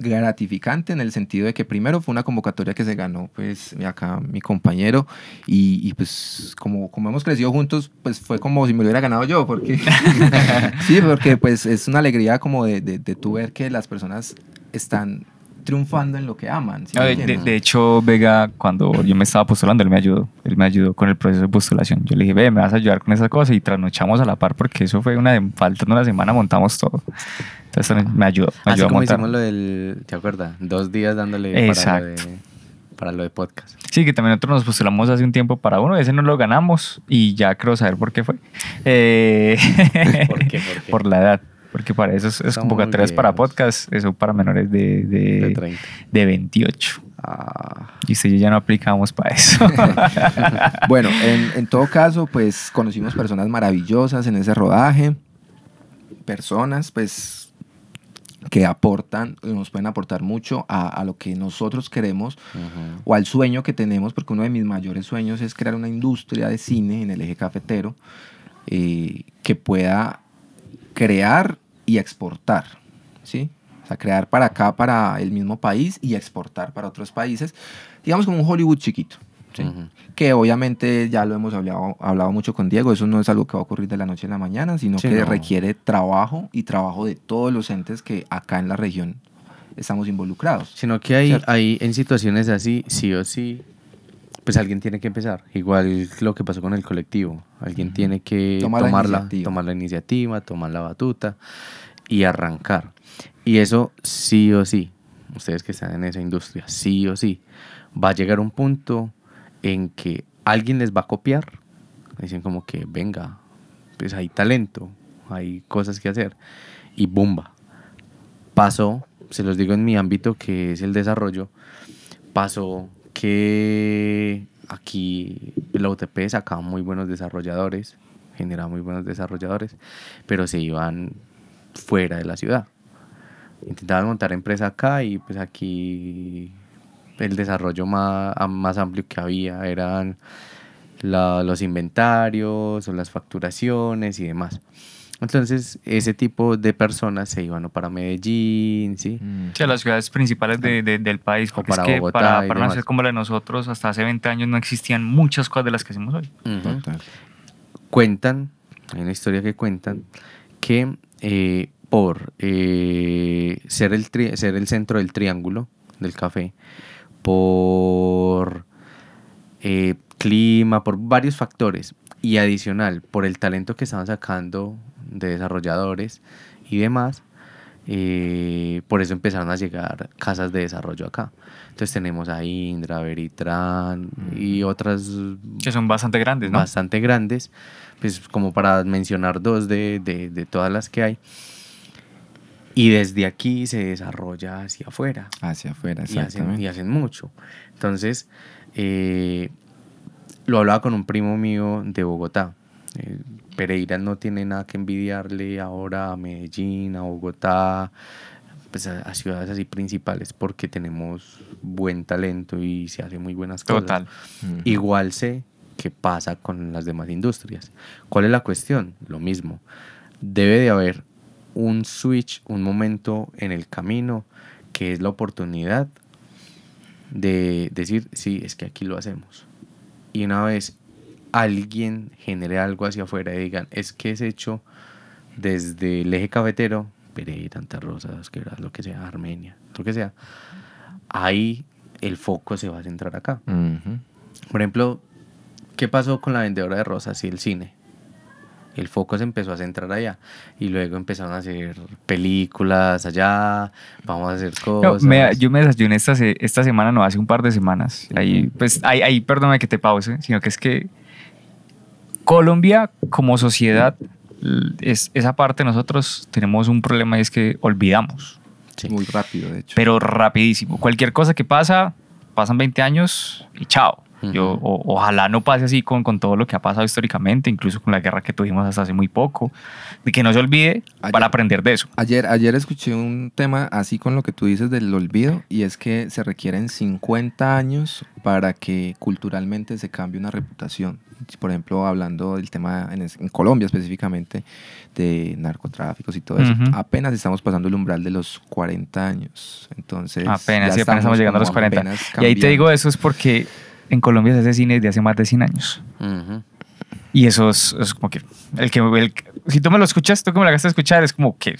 gratificante en el sentido de que primero fue una convocatoria que se ganó pues acá mi compañero y, pues como, como hemos crecido juntos pues fue como si me lo hubiera ganado yo porque sí porque pues es una alegría como de, de, de tú ver que las personas están triunfando en lo que aman ¿sí No, me de, de- entiendes? de hecho, Vega, cuando yo me estaba postulando, él me ayudó. Él me ayudó con el proceso de postulación. Yo le dije, ve, me vas a ayudar con esa cosa y trasnochamos a la par porque eso fue una, de- faltando una semana montamos todo. Entonces me ayudó, me Así ayudó como montar. hicimos lo del, ¿te acuerdas? Dos días dándole para lo, Exacto. de, para lo de podcast. Sí, que también nosotros nos postulamos hace un tiempo para uno, ese no lo ganamos y ya creo saber por qué fue. Eh, ¿Por qué? ¿Por qué? por la edad. Porque para eso es, es convocatorias para podcast, eso para menores de, de, De 30. de 28. Ah, Y usted y yo ya no aplicamos para eso. Bueno, en, en todo caso, pues conocimos personas maravillosas en ese rodaje. Personas, pues, que aportan, nos pueden aportar mucho a, a lo que nosotros queremos o al sueño que tenemos, porque uno de mis mayores sueños es crear una industria de cine en el eje cafetero eh, que pueda crear y exportar, ¿sí? O sea, crear para acá, para el mismo país y exportar para otros países, digamos como un Hollywood chiquito, que obviamente ya lo hemos hablado, hablado mucho con Diego, eso no es algo que va a ocurrir de la noche a la mañana, sino Sí, que no. requiere trabajo y trabajo de todos los entes que acá en la región estamos involucrados. Sino que hay, Cierto. hay en situaciones así, sí o sí, pues alguien tiene que empezar. Igual lo que pasó con el colectivo. Alguien tiene que Tomar la tomar, la, iniciativa. tomar la iniciativa, tomar la batuta y arrancar. Y eso sí o sí, ustedes que están en esa industria, sí o sí, va a llegar un punto en que alguien les va a copiar. Dicen como que, venga, pues hay talento, hay cosas que hacer. Y bomba. Pasó, se los digo en mi ámbito que es el desarrollo, pasó que aquí la UTP sacaba muy buenos desarrolladores, generaba muy buenos desarrolladores, pero se iban fuera de la ciudad. Intentaban montar empresa acá y pues aquí el desarrollo más, más amplio que había eran los inventarios o las facturaciones y demás. Entonces, ese tipo de personas se iban para Medellín, ¿sí? Sí, a las ciudades principales de- de- del país. Porque para es que Bogotá para, para una demás. ciudad como la de nosotros, hasta hace 20 años no existían muchas cosas de las que hacemos hoy. Ujú. Total. Cuentan, hay una historia que cuentan, que eh, por eh, ser, el tri- ser el centro del triángulo del café, por eh, clima, por varios factores, y adicional, por el talento que estaban sacando de desarrolladores y demás, eh, por eso empezaron a llegar casas de desarrollo acá. Entonces tenemos a Indra, Veritran y otras Que son bastante grandes, ¿no? bastante grandes, pues como para mencionar dos de, de- de todas las que hay. Y desde aquí se desarrolla hacia afuera Hacia afuera, y hacen, exactamente. y hacen mucho. Entonces, eh, lo hablaba con un primo mío de Bogotá. Eh, Pereira no tiene nada que envidiarle ahora a Medellín, a Bogotá, pues a, a ciudades así principales, porque tenemos buen talento y se hacen muy buenas cosas. Total. Igual sé qué pasa con las demás industrias. ¿Cuál es la cuestión? Lo mismo. Debe de haber un switch, un momento en el camino que es la oportunidad de decir, sí, es que aquí lo hacemos. Y una vez alguien genere algo hacia afuera y digan, es que es hecho desde el eje cafetero, Pereira, Santa Rosa, lo que sea, Armenia, lo que sea, ahí el foco se va a centrar acá. Ujú. Por ejemplo, ¿qué pasó con la vendedora de rosas y el cine? El foco se empezó a centrar allá y luego empezaron a hacer películas allá, vamos a hacer No, cosas. me- yo me desayuné esta, esta semana, no, hace un par de semanas. Ahí, pues, ahí, ahí, perdóname que te pause, sino que es que Colombia como sociedad, es, esa parte nosotros tenemos un problema y es que olvidamos, Sí. Muy rápido, de hecho. pero rapidísimo. Cualquier cosa que pasa, pasan 20 años y chao. Yo, o- ojalá no pase así con, con todo lo que ha pasado históricamente, incluso con la guerra que tuvimos hasta hace muy poco, de que no se olvide Ayer- para aprender de eso. Ayer, ayer escuché un tema así con lo que tú dices del olvido y es que se requieren 50 años para que culturalmente se cambie una reputación. Por ejemplo, hablando del tema en, en Colombia específicamente de narcotráficos y todo eso, Ujú. apenas estamos pasando el umbral de los 40 años. Entonces, Apenas, ya sí, apenas estamos llegando a los como 40. apenas Y ahí te digo eso es porque en Colombia se hace cine desde hace más de 100 años. Ujú. Y eso es, es como que, el que el- si tú me lo escuchas, tú que me lo hagas escuchar, es como que,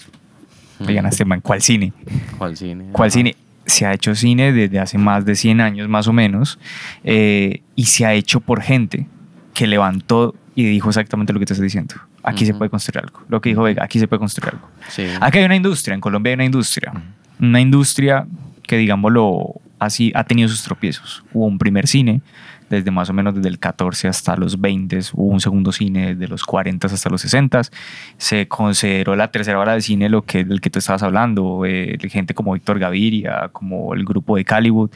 digan a este man, ¿cuál cine? ¿Cuál cine? ¿Cuál Ajá. cine? Se ha hecho cine desde hace más de 100 años, más o menos, eh, y se ha hecho por gente que levantó y dijo exactamente lo que te estoy diciendo. Aquí se Ujú. puede construir algo. Lo que dijo Vega, aquí se puede construir algo. Sí. Aquí hay una industria, en Colombia hay una industria. Una industria que, digámoslo así, ha tenido sus tropiezos. Hubo un primer cine desde más o menos desde el 14 hasta los 20, hubo un segundo cine desde los 40 hasta los 60. Se consideró la tercera hora de cine lo que, del que tú estabas hablando, eh, gente como Víctor Gaviria, como el grupo de Caliwood,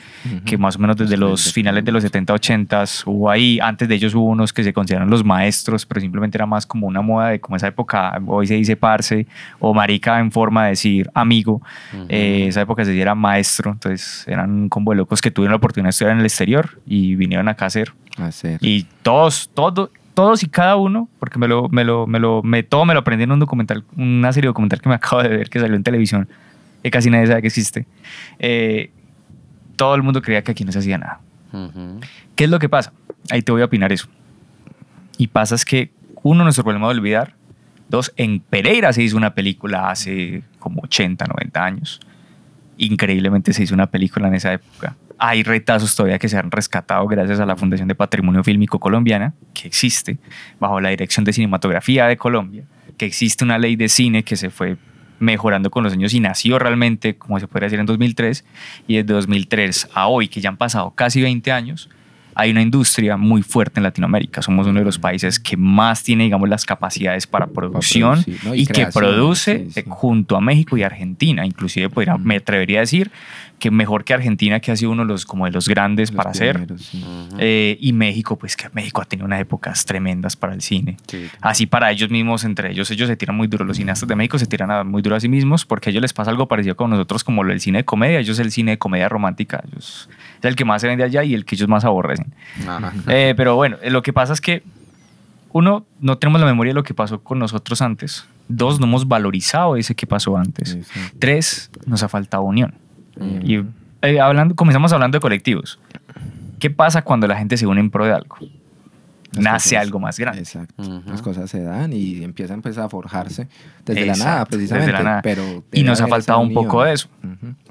que más o menos desde los finales de los 70, 80 hubo ahí, antes de ellos hubo unos que se consideran los maestros, pero simplemente era más como una moda de como esa época, hoy se dice parce o marica en forma de decir amigo, eh, esa época se decía maestro, entonces eran un combo de locos que tuvieron la oportunidad de estudiar en el exterior y vinieron acá hacer. Hacer. Y todos, todos, todos y cada uno, porque me lo, me lo, me lo, me, todo me lo aprendí en un documental, una serie documental que me acabo de ver que salió en televisión, que casi nadie sabe que existe. Eh, todo el mundo creía que aquí no se hacía nada. ¿Qué es lo que pasa? Ahí te voy a opinar eso. Y pasa es que, uno, nuestro problema de olvidar. Dos, en Pereira se hizo una película hace como 80, 90 años. Increíblemente se hizo una película en esa época. Hay retazos todavía que se han rescatado gracias a la Fundación de Patrimonio Fílmico Colombiana, que existe bajo la Dirección de Cinematografía de Colombia, que existe una ley de cine que se fue mejorando con los años y nació realmente, como se puede decir, en 2003. Y desde 2003 a hoy, que ya han pasado casi 20 años, hay una industria muy fuerte en Latinoamérica. Somos uno de los países que más tiene, digamos, las capacidades para producción y, que produce junto a México y Argentina. Inclusive podría, me atrevería a decir que mejor que Argentina, que ha sido uno de los, como de los grandes para hacer. Eh, y México, pues que México ha tenido unas épocas tremendas para el cine. Así para ellos mismos, entre ellos, ellos se tiran muy duro. Los cineastas de México se tiran muy duro a sí mismos porque a ellos les pasa algo parecido con nosotros como el cine de comedia. Ellos el cine de comedia romántica. Ellos, es el que más se vende allá y el que ellos más aborrecen. Eh, pero bueno, lo que pasa es que uno, no tenemos la memoria de lo que pasó con nosotros antes. Dos, no hemos valorizado ese que pasó antes. Tres, nos ha faltado unión. Y eh, hablando, comenzamos hablando de colectivos. ¿Qué pasa cuando la gente se une en pro de algo? Nace algo más grande. Exacto. Las cosas se dan y empiezan pues, a forjarse desde la nada, precisamente. Desde la nada. Pero y nos ha faltado un poco de eso.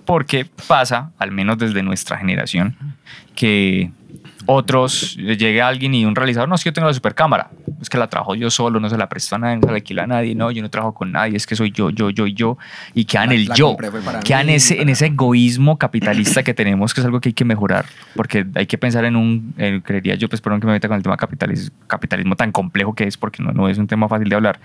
Porque pasa, al menos desde nuestra generación, que otros, llega alguien y un realizador, no, es que yo tengo la super cámara, es que la trabajo yo solo, no se la presto a nadie, no se la alquila a nadie, no, yo no trabajo con nadie, es que soy yo, yo, yo yo, y quedan en el yo, quedan ese, en ese egoísmo capitalista que tenemos, que es algo que hay que mejorar, porque hay que pensar en un, creería yo, pues perdón que me meta con el tema capitalismo, capitalismo tan complejo que es, porque no, no es un tema fácil de hablar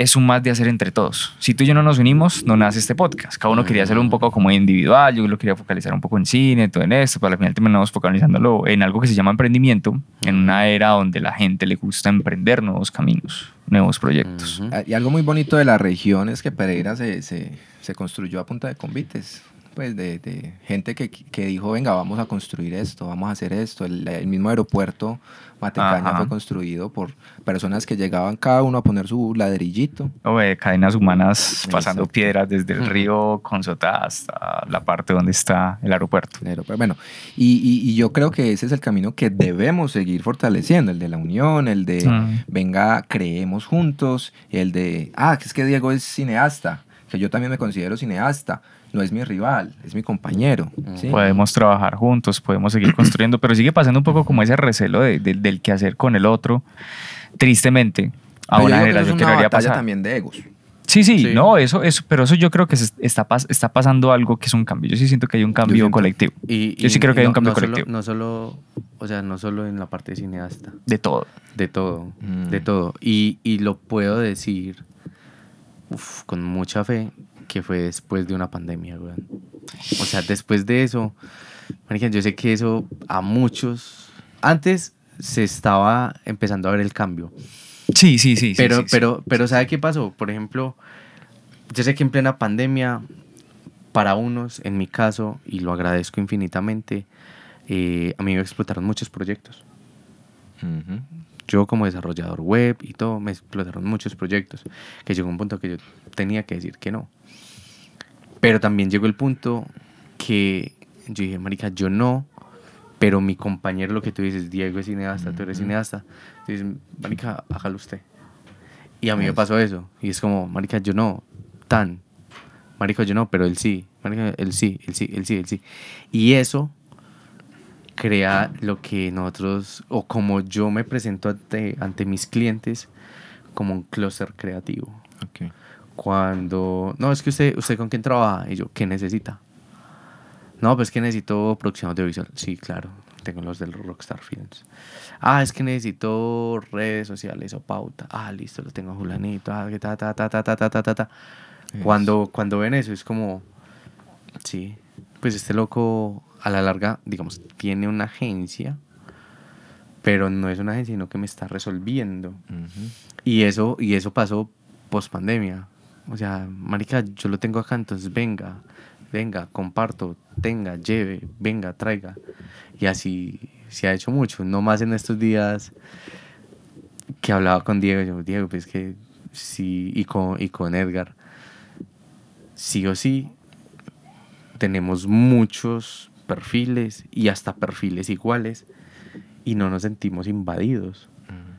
es un más de hacer entre todos. Si tú y yo no nos unimos, no nace este podcast. Cada uno quería hacerlo un poco como individual, yo lo quería focalizar un poco en cine, todo en esto, pero al final terminamos focalizándolo en algo que se llama emprendimiento, en una era donde la gente le gusta emprender nuevos caminos, nuevos proyectos. Y algo muy bonito de la región es que Pereira se, se, construyó a punta de convites pues de, de gente que, que, dijo, venga, vamos a construir esto, vamos a hacer esto. El mismo aeropuerto Matecaña fue construido por personas que llegaban cada uno a poner su ladrillito. O cadenas humanas pasando piedras desde el río Consotá hasta la parte donde está el aeropuerto. bueno, y, y, y, yo creo que ese es el camino que debemos seguir fortaleciendo, el de la unión, el de, venga, creemos juntos, el de, ah, es que Diego es cineasta, que yo también me considero cineasta no es mi rival, es mi compañero. Podemos trabajar juntos, podemos seguir construyendo, pero sigue pasando un poco como ese recelo de, del que hacer con el otro. Tristemente, a una generación que, no pasar. también de egos. Sí, sí, no, eso, eso, pero eso yo creo que está, está pasando algo que es un cambio. Yo sí siento que hay un cambio colectivo. Y, yo sí creo que hay un cambio colectivo. no solo, o sea, no solo en la parte de cineasta. De todo. De todo, de mm. todo. Y, y, lo puedo decir con mucha fe, que fue después de una pandemia, güey. O sea, después de eso, yo sé que eso a muchos, antes se estaba empezando a ver el cambio. Sí, sí, sí. Pero, sí, pero, pero, ¿sabe qué pasó? Por ejemplo, yo sé que en plena pandemia, para unos, en mi caso, y lo agradezco infinitamente, eh, a mí me explotaron muchos proyectos. Yo como desarrollador web y todo, me explotaron muchos proyectos, que llegó un punto que yo tenía que decir que no. Pero también llegó el punto que yo dije, marica, yo no, pero mi compañero, lo que tú dices, Diego es cineasta, tú eres cineasta, dices, marica, hágalo usted. Y a mí me pasó eso, y es como, marica, yo no, tan, marica, yo no, pero él sí, marica, él sí, él sí, él sí, él sí. Y eso crea lo que nosotros, o como yo me presento ante, ante mis clientes, como un clúster creativo. Okay cuando, no, es que usted, usted con quién trabaja, y yo, ¿qué necesita? No, pues que necesito producción audiovisual. Sí, claro. tengo los del Rockstar Films. Ah, es que necesito redes sociales o pauta. Ah, listo, lo tengo a Julanito. Ah, que ta, ta, ta, ta, ta, ta, ta, ta. Cuando, cuando ven eso es como, sí, pues este loco a la larga, digamos, tiene una agencia, pero no es una agencia, sino que me está resolviendo. Y eso, y eso pasó post pandemia. O sea, marica, yo lo tengo acá, entonces venga, venga, comparto, tenga, lleve, venga, traiga. Y así se ha hecho mucho. No más en estos días que hablaba con Diego, yo, Diego, pues que sí, y con, y con Edgar, sí o sí, tenemos muchos perfiles y hasta perfiles iguales y no nos sentimos invadidos.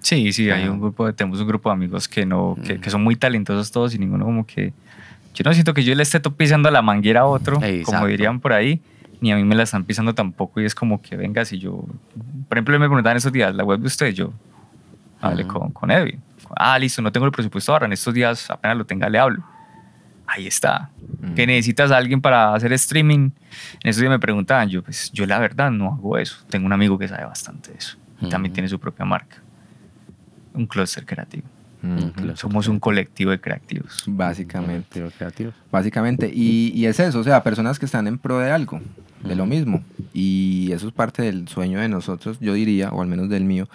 Sí, sí, hay un grupo, de- tenemos un grupo de amigos que no, que, que son muy talentosos todos y ninguno como que, yo no siento que yo le esté pisando la manguera a otro, como Exacto. dirían por ahí, ni a mí me la están pisando tampoco y es como que venga, si yo, por ejemplo, me preguntaban esos días, la web de ustedes, yo hablé con, con Edwin, ah, listo, no tengo el presupuesto ahora, en estos días apenas lo tenga le hablo. Ahí está. Que necesitas a alguien para hacer streaming. En estos días me preguntaban, yo pues yo la verdad no hago eso. Tengo un amigo que sabe bastante de eso. Y también Ujú. tiene su propia marca. Un clúster creativo. Somos un colectivo de creativos. Básicamente. Creativos, creativos. Básicamente. Y, y es eso, o sea, personas que están en pro de algo, de lo mismo. Y eso es parte del sueño de nosotros, yo diría, o al menos del mío,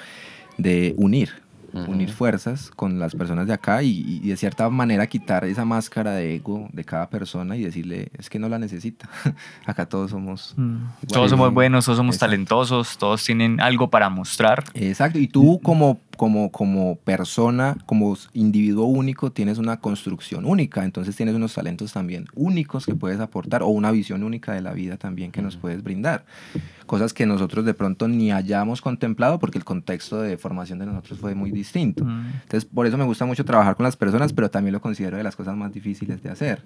de unir. Unir fuerzas con las personas de acá y, y de cierta manera quitar esa máscara de ego de cada persona y decirle, es que no la necesita. acá todos somos Todos somos buenos, todos somos Exacto. talentosos, todos tienen algo para mostrar. Exacto, y tú como, como, como persona, como individuo único, tienes una construcción única, entonces tienes unos talentos también únicos que puedes aportar o una visión única de la vida también que nos puedes brindar. Cosas que nosotros de pronto ni hayamos contemplado porque el contexto de formación de nosotros fue muy distinto. Entonces, por eso me gusta mucho trabajar con las personas, pero también lo considero de las cosas más difíciles de hacer,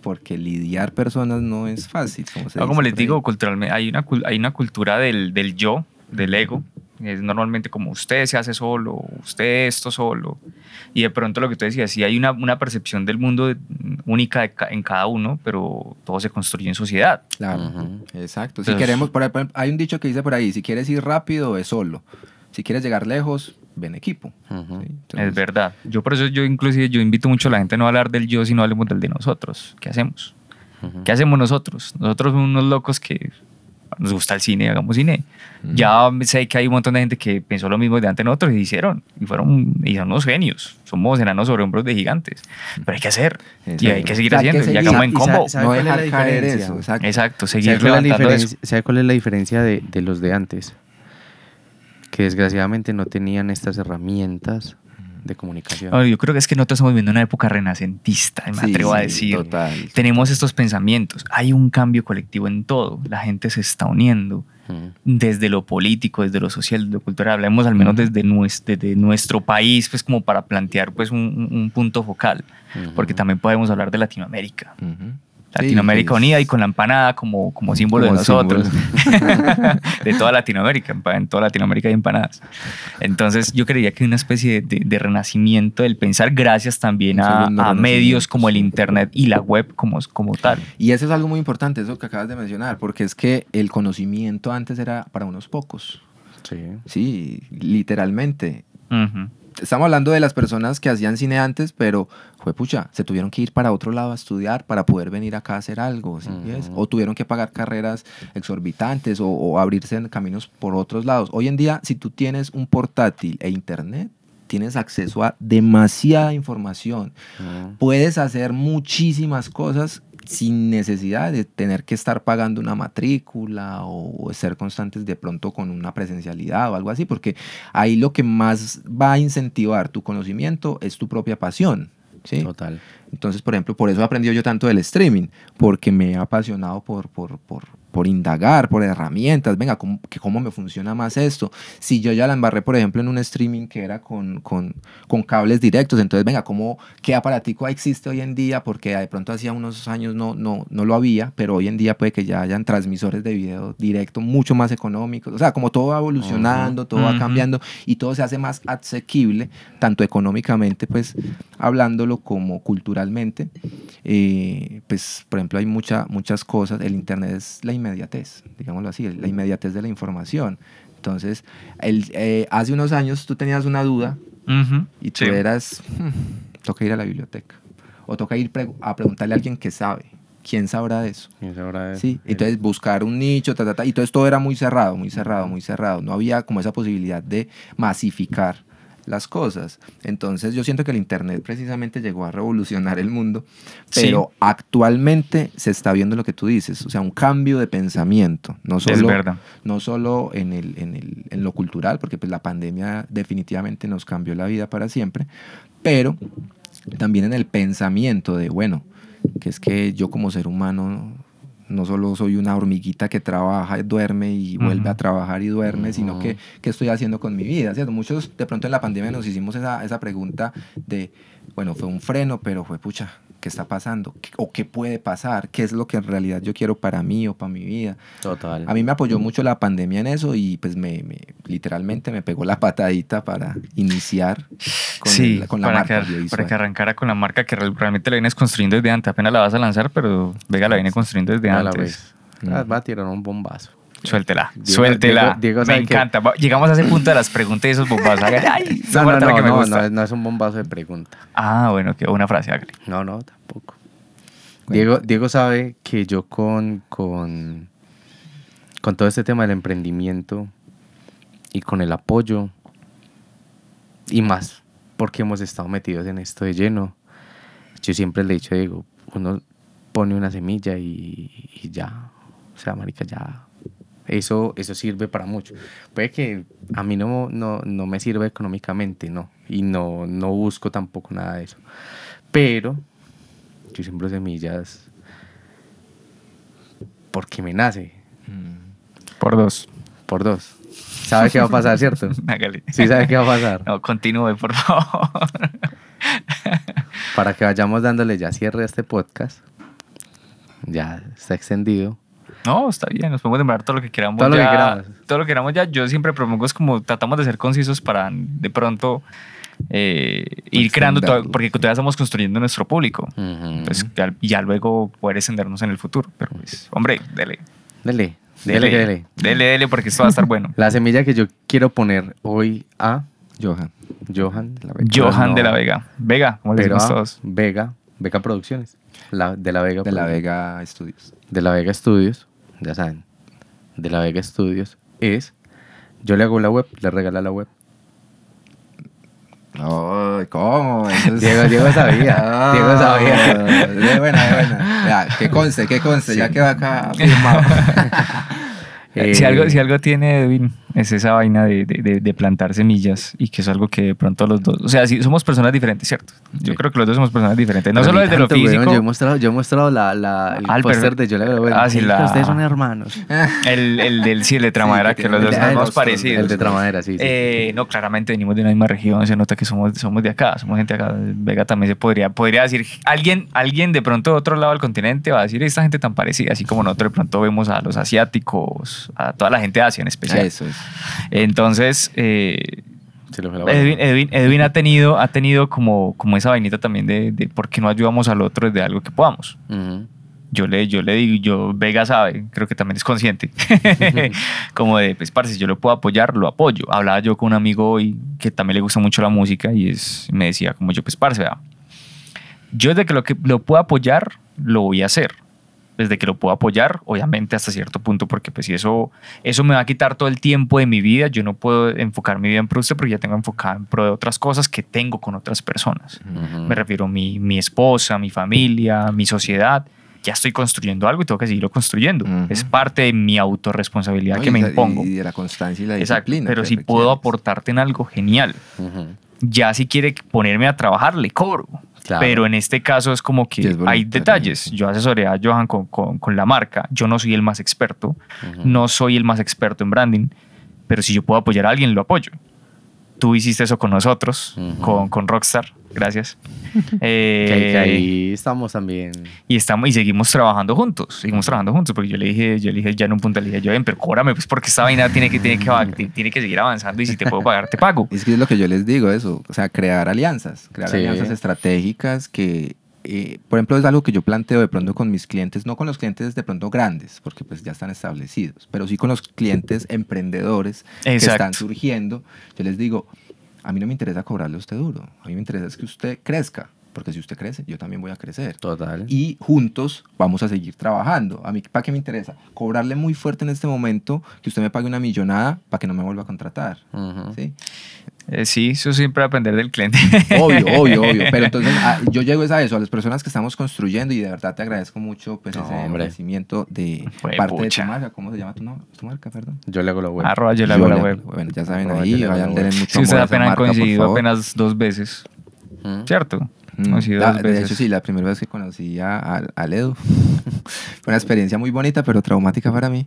porque lidiar personas no es fácil. Como, se No, como les digo, culturalmente hay una, hay una cultura del, del yo, del ego. Es normalmente como usted se hace solo, usted esto solo. Y de pronto lo que tú decías, sí hay una, una percepción del mundo de- única de ca- en cada uno, pero todo se construye en sociedad. Claro, exacto. Si queremos, por ejemplo, hay un dicho que dice por ahí, si quieres ir rápido, ve solo. Si quieres llegar lejos, ven equipo. Ujú. ¿sí? Entonces, es verdad. Yo por eso yo inclusive yo invito mucho a la gente a no hablar del yo, sino hablemos del de nosotros. ¿Qué hacemos? ¿Qué hacemos nosotros? Nosotros somos unos locos que nos gusta el cine, hagamos cine. Ujú. Ya sé que hay un montón de gente que pensó lo mismo de antes nosotros y hicieron. Y fueron y son unos genios. Somos enanos sobre hombros de gigantes. Pero hay que hacer. Y hay Exacto. que seguir O sea, hay que haciendo. Y seguir. hagamos en combo. ¿sabe no dejar caer eso. Exacto. Exacto. ¿Sabe Seguir cuál, es la levantando eso. diferencia, sabe cuál es la diferencia de, de los de antes? Que desgraciadamente no tenían estas herramientas de comunicación. Ahora, yo creo que es que nosotros estamos viviendo una época renacentista, me Sí, atrevo a sí, decir. Total. Tenemos estos pensamientos. Hay un cambio colectivo en todo. La gente se está uniendo. Desde lo político, desde lo social, desde lo cultural, hablemos al menos desde, nues- desde nuestro país, pues como para plantear pues un, un- un punto focal, porque Ujú. también podemos hablar de Latinoamérica. Ujú. Latinoamérica Sí, unida y con la empanada como, como símbolo Como de nosotros, símbolo. de toda Latinoamérica, en toda Latinoamérica hay empanadas. Entonces yo creería que hay una especie de, de- de renacimiento del pensar gracias también a, medios como el. Internet y la web como, como tal. Y eso es algo muy importante, eso que acabas de mencionar, porque es que el conocimiento antes era para unos pocos. Sí. Sí, literalmente. Ujú. Estamos hablando de las personas que hacían cine antes, pero fue pucha, se tuvieron que ir para otro lado a estudiar para poder venir acá a hacer algo. O tuvieron que pagar carreras exorbitantes o, o abrirse en caminos por otros lados. Hoy en día, si tú tienes un portátil e internet, tienes acceso a demasiada información. Puedes hacer muchísimas cosas sin necesidad de tener que estar pagando una matrícula o, ser constantes de pronto con una presencialidad o algo así, porque ahí lo que más va a incentivar tu conocimiento es tu propia pasión. ¿sí? Total. Entonces, por ejemplo, por eso he aprendido yo tanto del streaming, porque me he apasionado por, por, por, por indagar, por herramientas, venga, ¿cómo, que ¿cómo me funciona más esto? Si yo ya la embarré, por ejemplo, en un streaming que era con, con, con cables directos, entonces, venga, ¿cómo, ¿qué aparatico existe hoy en día? Porque de pronto hacía unos años no, no, no lo había, pero hoy en día puede que ya hayan transmisores de video directo mucho más económicos, o sea, como todo va evolucionando, todo va cambiando y todo se hace más asequible, tanto económicamente, pues, hablándolo como culturalmente, eh, pues, por ejemplo, hay mucha, muchas cosas, el Internet es la inmediatez, digámoslo así, la inmediatez de la información. Entonces, el, eh, hace unos años tú tenías una duda y tú sí. eras, "Hmm, toca ir a la biblioteca. O toca ir pre- a preguntarle a alguien que sabe. ¿Quién sabrá de eso? Y eso ahora es- Sí, entonces buscar un nicho, ta, ta, ta, y todo esto era muy cerrado, muy cerrado, muy cerrado. No había como esa posibilidad de masificar las cosas. Entonces yo siento que el Internet precisamente llegó a revolucionar el mundo, Sí. pero actualmente se está viendo lo que tú dices, o sea, un cambio de pensamiento, no solo, no solo en, el, en, el- en lo cultural, porque pues la pandemia definitivamente nos cambió la vida para siempre, pero también en el pensamiento de, bueno, que es que yo como ser humano no solo soy una hormiguita que trabaja, duerme y vuelve a trabajar y duerme, sino que qué estoy haciendo con mi vida, ¿cierto? Muchos de pronto en la pandemia nos hicimos esa, esa pregunta de, bueno, fue un freno, pero fue pucha, ¿qué está pasando? ¿Qué- ¿O qué puede pasar? ¿Qué es lo que en realidad yo quiero para mí o para mi vida? Total. A mí me apoyó mucho la pandemia en eso y pues me, me- literalmente me pegó la patadita para iniciar con, sí, el- con la para, marca que, para que arrancara con la marca que real- realmente la vienes construyendo desde antes. Apenas la vas a lanzar, pero Vega la viene construyendo desde A la antes. vez. Ah, Va a tirar un bombazo. Suéltela, Diego- suéltela. Diego- Diego Me que- encanta. Llegamos a ese punto de las preguntas y esos bombazos. Ay, No, no, no, que me no, gusta. no, es- un bombazo de pregunta. Ah, bueno, que una frase, hágale. No, no, tampoco. Diego, Diego sabe que yo con, con, con todo este tema del emprendimiento y con el apoyo y más porque hemos estado metidos en esto de lleno, yo siempre le he dicho Diego, uno pone una semilla y, y ya, o sea, marica, ya. Eso, eso sirve para mucho. Puede que a mí no, no, no me sirva económicamente, no. Y no, no busco tampoco nada de eso. Pero yo siembro semillas porque me nace. Mm. Por dos. Por dos. ¿Sabe qué va a pasar, cierto? Sí, sabe qué va a pasar. No, continúe, por favor. Para que vayamos dándole ya cierre a este podcast. Ya está extendido. No, está bien, nos podemos demorar todo lo que queramos. Todo lo que ya, queramos. Todo lo que queramos ya. Yo siempre propongo es como tratamos de ser concisos para de pronto eh, ir creando todo, porque todavía estamos construyendo nuestro público. Pues ya, ya luego poder extendernos en el futuro. Pero pues, hombre, dele. Dele, Dele, dele, dele. Dele, dele, porque esto va a estar bueno. La semilla que yo quiero poner hoy a Johan. Johan de la Vega. Johan No, de la Vega. Vega, como le decimos a todos. Vega, Vega Producciones. La, de la Vega De la Vega Studios. de la Vega Studios, ya saben, de la Vega Studios es, yo le hago la web, le regala la web. ¿cómo? Diego- Diego sabía, Diego sabía. De buena, de buena. Ya, que conste, que conste, ya quedó acá firmado. si, Eh, algo, si algo tiene Edwin, es esa vaina de, de- de- de plantar semillas y que es algo que de pronto los dos. O sea, sí, somos personas diferentes, ¿cierto? Yo Sí. creo que los dos somos personas diferentes. No pero solo desde lo tanto, físico. yo he mostrado, yo he mostrado la, la, el Ah, póster de Yo le web. Ah, sí, la- Ustedes son hermanos. El, el del sí, el de Tramadera, Sí, que que los dos somos parecidos. El de Tramadera, sí. sí. Eh, no, claramente venimos de una misma región, se nota que somos, somos de acá, somos gente de acá. Vega también se podría, podría decir, alguien, alguien de pronto de otro lado del continente va a decir, esta gente tan parecida, así como nosotros de pronto vemos a los asiáticos, a toda la gente de Asia en especial. Eso es. Entonces, eh, Edwin, bola. Edwin- Edwin ha tenido, ha tenido como, como esa vainita también de, de por qué no ayudamos al otro desde algo que podamos. Yo le, yo le digo, yo, Vega sabe, creo que también es consciente, como de, pues, parce, si yo lo puedo apoyar, lo apoyo. Hablaba yo con un amigo hoy que también le gusta mucho la música y es, me decía, como yo, pues, parce, vea, yo desde que lo, que lo puedo apoyar, lo voy a hacer. Desde que lo puedo apoyar, obviamente hasta cierto punto, porque pues si eso, eso me va a quitar todo el tiempo de mi vida, yo no puedo enfocar mi vida en pro usted porque ya tengo enfocada en pro de otras cosas que tengo con otras personas. Me refiero a mi, mi esposa, mi familia, mi sociedad. Ya estoy construyendo algo y tengo que seguirlo construyendo. Es parte de mi autorresponsabilidad No, que me impongo. Y de la constancia y la Exacto. disciplina. Pero si puedo aportarte en algo, genial. Ya si quiere ponerme a trabajar, le cobro. Claro. Pero en este caso es como que es hay detalles. Yo asesoré a Johan con, con- con la marca. Yo no soy el más experto. No soy el más experto en branding. Pero si yo puedo apoyar a alguien, lo apoyo. Tú hiciste eso con nosotros, Ujú. con, con Rockstar. Gracias. Eh, Que, que ahí estamos también. y estamos y seguimos trabajando juntos seguimos trabajando juntos porque yo le dije yo le dije ya en un punto le dije yo ven pero cóbrame pues porque esta vaina tiene que tiene que tiene que seguir avanzando y si te puedo pagar te pago Es que es lo que yo les digo, eso. O sea, crear alianzas. Crear Sí. alianzas estratégicas que eh, por ejemplo, es algo que yo planteo de pronto con mis clientes, no con los clientes de pronto grandes, porque pues ya están establecidos, pero sí con los clientes emprendedores que están surgiendo. Yo les digo, a mí no me interesa cobrarle a usted duro, a mí me interesa es que usted crezca, porque si usted crece, yo también voy a crecer. Total. Y juntos vamos a seguir trabajando. A mí, ¿para qué me interesa? Cobrarle muy fuerte en este momento, que usted me pague una millonada para que no me vuelva a contratar. ¿sí? Eh, sí, eso siempre aprender del cliente. Obvio, obvio, obvio. Pero entonces ah, yo llego es a eso, a las personas que estamos construyendo y de verdad te agradezco mucho pues, No, ese hombre. ofrecimiento de Fue parte pucha. de tu marca. ¿Cómo se llama tu, no- tu marca? Perdón. Yo le hago la web. Arroba yo le hago Yo la web. Bueno, ya saben Arroba ahí, vayan web. mucho Si ustedes a apenas han coincidido apenas dos veces, Mm. ¿cierto? La- dos de hecho, sí, la primera vez que conocí a, a, a Ledo fue una experiencia muy bonita, pero traumática para mí.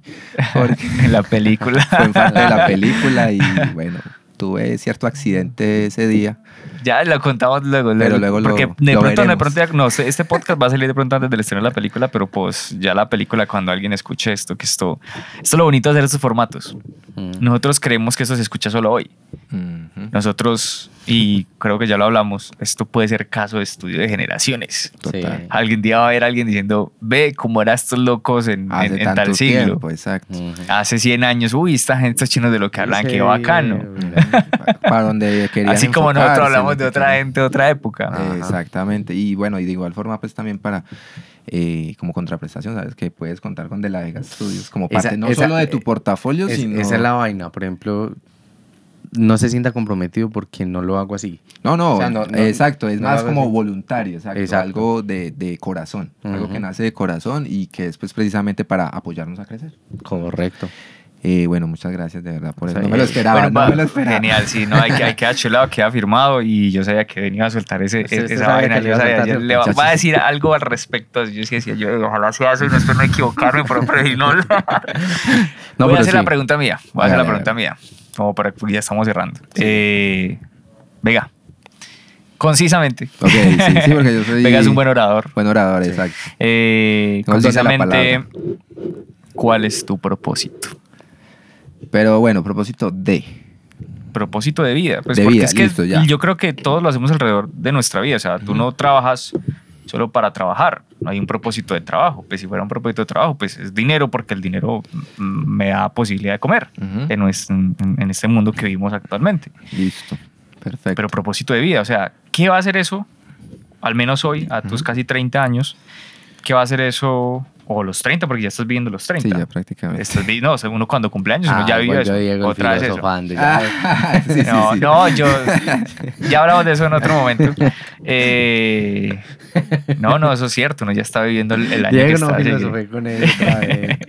Porque en la película. fue en parte de la película y bueno, tuve cierto accidente ese día. ya lo contamos luego. Pero luego lo- Porque de lo pronto, de veremos. pronto, ya- no sé, este podcast va a salir de pronto antes del estreno de la película, pero pues ya la película, cuando alguien escuche esto, que esto, esto es lo bonito de hacer estos formatos. Mm. Nosotros creemos que esto se escucha solo hoy. Ujú, Nosotros, y creo que ya lo hablamos, esto puede ser caso de estudio de generaciones. Total. Sí. Algún día va a haber alguien diciendo, ve cómo eran estos locos en, Hace en- en tanto tal siglo. tiempo, exacto. Hace 100 años, uy, esta gente, estos chinos de lo que hablan, qué Sí, bacano. mira. Para donde querían Así como nosotros hablamos de otra gente, de otra época. Ajá. Exactamente. Y bueno, y de igual forma, pues también para, eh, como contraprestación, ¿sabes? Que puedes contar con De La Vega Studios como Esa- parte no esa- solo de tu eh, portafolio, Es- sino... Esa es la vaina, por ejemplo, no se sienta comprometido porque no lo hago así. No, no, O sea, no- no- exacto, es no más como así. voluntario, exacto, Exacto. algo de, de corazón, algo que nace de corazón y que es pues precisamente para apoyarnos a crecer. Correcto. Eh, bueno, muchas gracias de verdad por eso. No me lo esperaba, Bueno, no va, me lo esperaba. Genial, sí, no, hay que, hay que chulado, queda firmado y yo sabía que venía a soltar ese, esa sabía vaina. Yo iba a sabía, yo le va, va a decir algo al respecto. Yo sí decía, yo ojalá sea eso y no espero no equivocarme, pero, pero y no. No, voy a hacer la pregunta mía. Voy a hacer la pregunta mía. Como para porque ya estamos cerrando. Eh, Vega, concisamente. Ok, sí, sí, porque yo soy... Vega es un buen orador. Buen orador, Sí. exacto. Eh, concisamente, ¿cuál es tu propósito? Pero bueno, propósito de... propósito de vida. Pues De porque vida, es que listo, ya. yo creo que todos lo hacemos alrededor de nuestra vida. O sea, tú no trabajas solo para trabajar. No hay un propósito de trabajo. Pues si fuera un propósito de trabajo, pues es dinero porque el dinero mm, me da posibilidad de comer Ujú. en, nuestro- en, este mundo que vivimos actualmente. Listo, perfecto. Pero propósito de vida, o sea, ¿qué va a hacer eso? Al menos hoy, a tus Ujú. casi 30 años, ¿qué va a hacer eso? O los 30, porque ya estás viviendo los 30. sí, ya prácticamente. Estás no, o sea, uno cuando cumple años, uno Ah, ya vivió eso. Otra vez eso. Ah, sí, no, sí. no, yo. Ya hablamos de eso en otro momento. Eh, no, no, eso es cierto. Uno ya está viviendo el, el año que Diego no está. filosofé con él otra vez.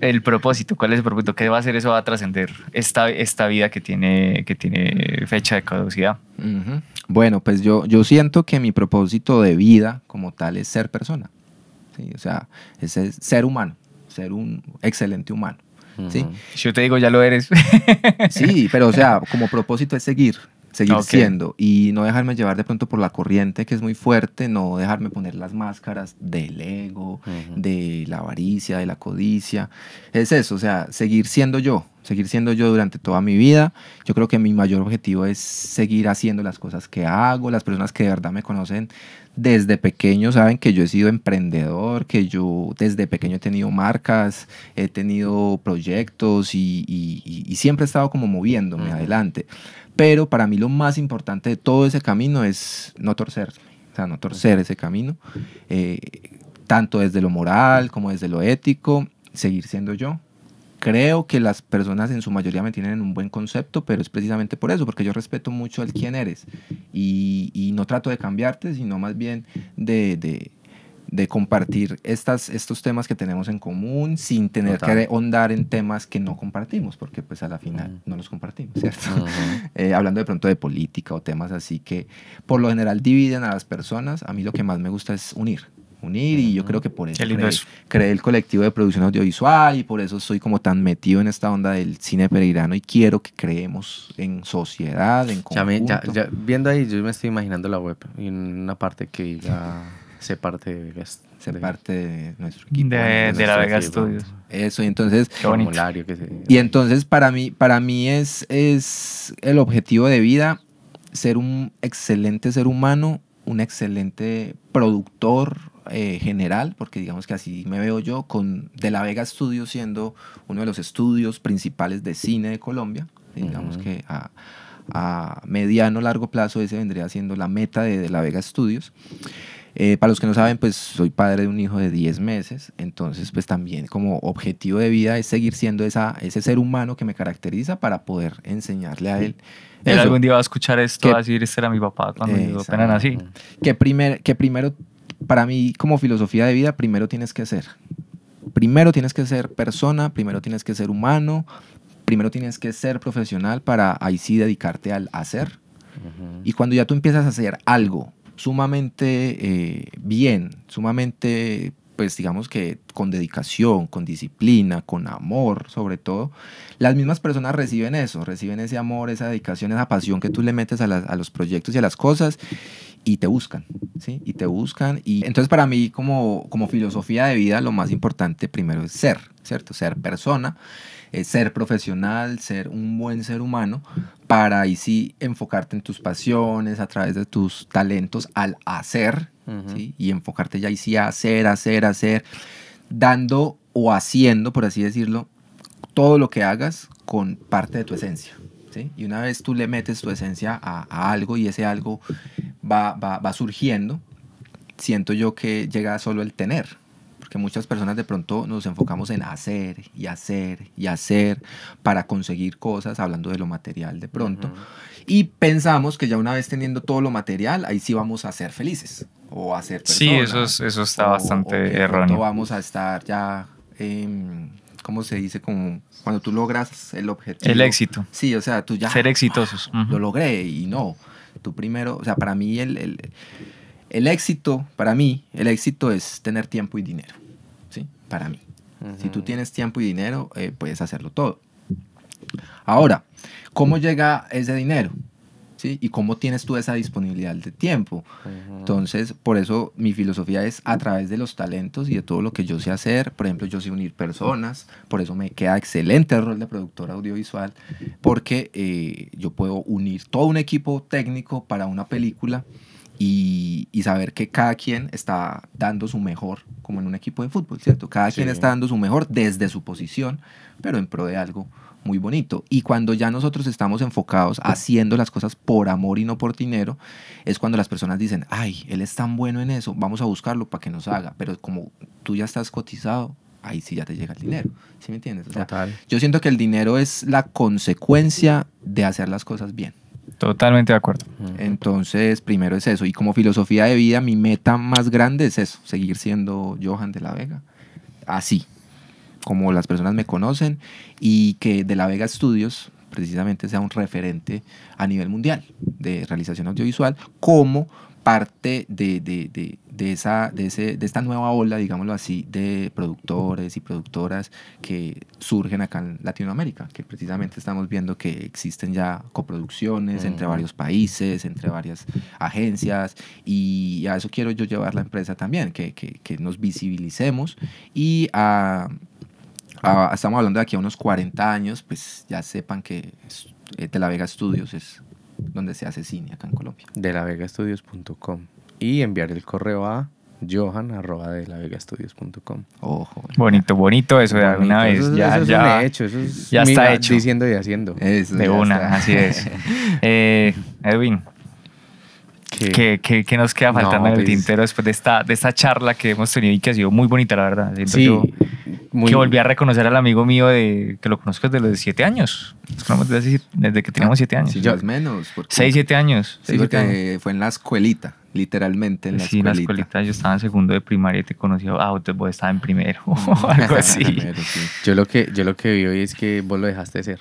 El propósito, ¿cuál es el propósito? ¿Qué va a hacer eso? Va a trascender esta, esta vida que tiene, que tiene fecha de caducidad. Bueno, pues yo, yo siento que mi propósito de vida como tal es ser persona. ¿Sí? O sea, es ser humano, ser un excelente humano. ¿sí? Ujú. Si yo te digo, ya lo eres. Sí, pero o sea, como propósito es seguir, seguir Ok. siendo y no dejarme llevar de pronto por la corriente que es muy fuerte, no dejarme poner las máscaras del ego, Ujú. de la avaricia, de la codicia. Es eso, o sea, seguir siendo yo, seguir siendo yo durante toda mi vida. Yo creo que mi mayor objetivo es seguir haciendo las cosas que hago. Las personas que de verdad me conocen desde pequeño saben que yo he sido emprendedor, que yo desde pequeño he tenido marcas, he tenido proyectos y, y- y- y siempre he estado como moviéndome adelante. Pero para mí lo más importante de todo ese camino es no torcerme, o sea, no torcer ese camino, eh, tanto desde lo moral como desde lo ético, seguir siendo yo. Creo que las personas en su mayoría me tienen un buen concepto, pero es precisamente por eso, porque yo respeto mucho el quién eres y, y no trato de cambiarte, sino más bien de, de- de compartir estas, estos temas que tenemos en común sin tener Total. que ahondar en temas que no compartimos, porque pues a la final no los compartimos, ¿cierto? Eh, hablando de pronto de política o temas así que por lo general dividen a las personas, a mí lo que más me gusta es unir. Unir y yo creo que por eso creé, eso. creé el colectivo de producción audiovisual y por eso soy como tan metido en esta onda del cine peregrino y quiero que creemos en sociedad, en Ya me- ya- conjunto. ya- viendo ahí, yo me estoy imaginando la web y una parte que diga, sé parte de ser de- parte de nuestro equipo. De, de de la Vega. Studios. Eso, y entonces Qué bonito. formulario que se... Y entonces para mí, para mí es, es el objetivo de vida ser un excelente ser humano un excelente productor eh, general, porque digamos que así me veo yo, con De La Vega Studios siendo uno de los estudios principales de cine de Colombia. Digamos que a, a mediano largo plazo ese vendría siendo la meta de De La Vega Studios. Eh, para los que no saben, pues soy padre de un hijo de 10 meses, entonces pues también como objetivo de vida es seguir siendo esa, ese ser humano que me caracteriza para poder enseñarle a él. Él algún día va a escuchar esto, Que- va a decir, este era mi papá cuando yo apenas nací. que, primer, que primero, para mí como filosofía de vida, primero tienes que ser. Primero tienes que ser persona, primero tienes que ser humano, primero tienes que ser profesional para ahí sí dedicarte al hacer. Y cuando ya tú empiezas a hacer algo sumamente eh, bien, sumamente, pues digamos que con dedicación, con disciplina, con amor sobre todo, las mismas personas reciben eso, reciben ese amor, esa dedicación, esa pasión que tú le metes a, las- a los proyectos y a las cosas y te buscan, ¿sí? Y te buscan. Y entonces para mí como, como filosofía de vida lo más importante primero es ser, ¿cierto? Ser persona, eh, ser profesional, ser un buen ser humano, para ahí sí enfocarte en tus pasiones, a través de tus talentos al hacer. ¿sí? Y enfocarte ya ahí sí a hacer, hacer, hacer, dando o haciendo, por así decirlo, todo lo que hagas con parte de tu esencia. ¿sí? Y una vez tú le metes tu esencia a, a algo y ese algo va, va, va surgiendo, siento yo que llega solo el tener. Porque muchas personas de pronto nos enfocamos en hacer y hacer y hacer para conseguir cosas, hablando de lo material de pronto. Y pensamos que ya una vez teniendo todo lo material, ahí sí vamos a ser felices o a ser Sí, eso, es- eso está o- o bastante pronto erróneo. vamos a estar ya, em, ¿cómo se dice? Como cuando tú logras el objetivo. El éxito, Sí, o sea, tú ya ser exitosos. lo logré y no. Tú primero, o sea, para mí el, el, el éxito, para mí, el éxito es tener tiempo y dinero. ¿Sí? Para mí. Si tú tienes tiempo y dinero, eh, puedes hacerlo todo. Ahora, ¿cómo llega ese dinero? ¿Sí? ¿Y cómo tienes tú esa disponibilidad de tiempo? Entonces, por eso mi filosofía es a través de los talentos y de todo lo que yo sé hacer. Por ejemplo, yo sé unir personas, por eso me queda excelente el rol de productor audiovisual, porque eh, yo puedo unir todo un equipo técnico para una película y, y saber que cada quien está dando su mejor, como en un equipo de fútbol, ¿cierto? Cada quien está dando su mejor desde su posición, pero en pro de algo muy bonito. Y cuando ya nosotros estamos enfocados haciendo las cosas por amor y no por dinero, es cuando las personas dicen, ay, él es tan bueno en eso, vamos a buscarlo para que nos haga. Pero como tú ya estás cotizado, ahí sí ya te llega el dinero. ¿Sí me entiendes? O sea, Total. yo siento que el dinero es la consecuencia de hacer las cosas bien. Totalmente de acuerdo. Entonces, primero es eso. Y como filosofía de vida, mi meta más grande es eso, seguir siendo Johan de la Vega. Así, como las personas me conocen y que de la Vega Studios precisamente sea un referente a nivel mundial de realización audiovisual como parte de, de- de- de esa, de, ese, de esta nueva ola, digámoslo así, de productores y productoras que surgen acá en Latinoamérica, que precisamente estamos viendo que existen ya coproducciones entre varios países, entre varias agencias, y a eso quiero yo llevar la empresa también, que, que- que nos visibilicemos y a, a- estamos hablando de aquí a unos 40 años, pues ya sepan que es- eh, De La Vega Studios es donde se hace cine acá en Colombia. de lavegastudios.com y enviar el correo a johan arroba de lavegastudios.com. Ojo. Bonito, bonito eso de alguna vez. Eso, ya, eso es ya, hecho, eso es ya está hecho. Diciendo y haciendo. Eso de una, está. así es. Eh, Edwin, Que- ¿qué, qué, qué nos queda No, faltando en el pues- tintero después de esta, de esta charla que hemos tenido y que ha sido muy bonita, la verdad? Siento sí, yo muy- que volví a reconocer al amigo mío de que lo conozco desde los siete años. Nos conocemos desde, que teníamos siete años. Sí, es menos. porque- Seis, siete años. Sí, seis, siete años. porque fue en la escuelita, literalmente en la sí, en la escuelita. escuelita yo estaba en segundo de primaria y te conocí, ah, vos estaba en primero o algo así. Sí. Yo lo que yo lo que vi hoy es que vos lo dejaste de ser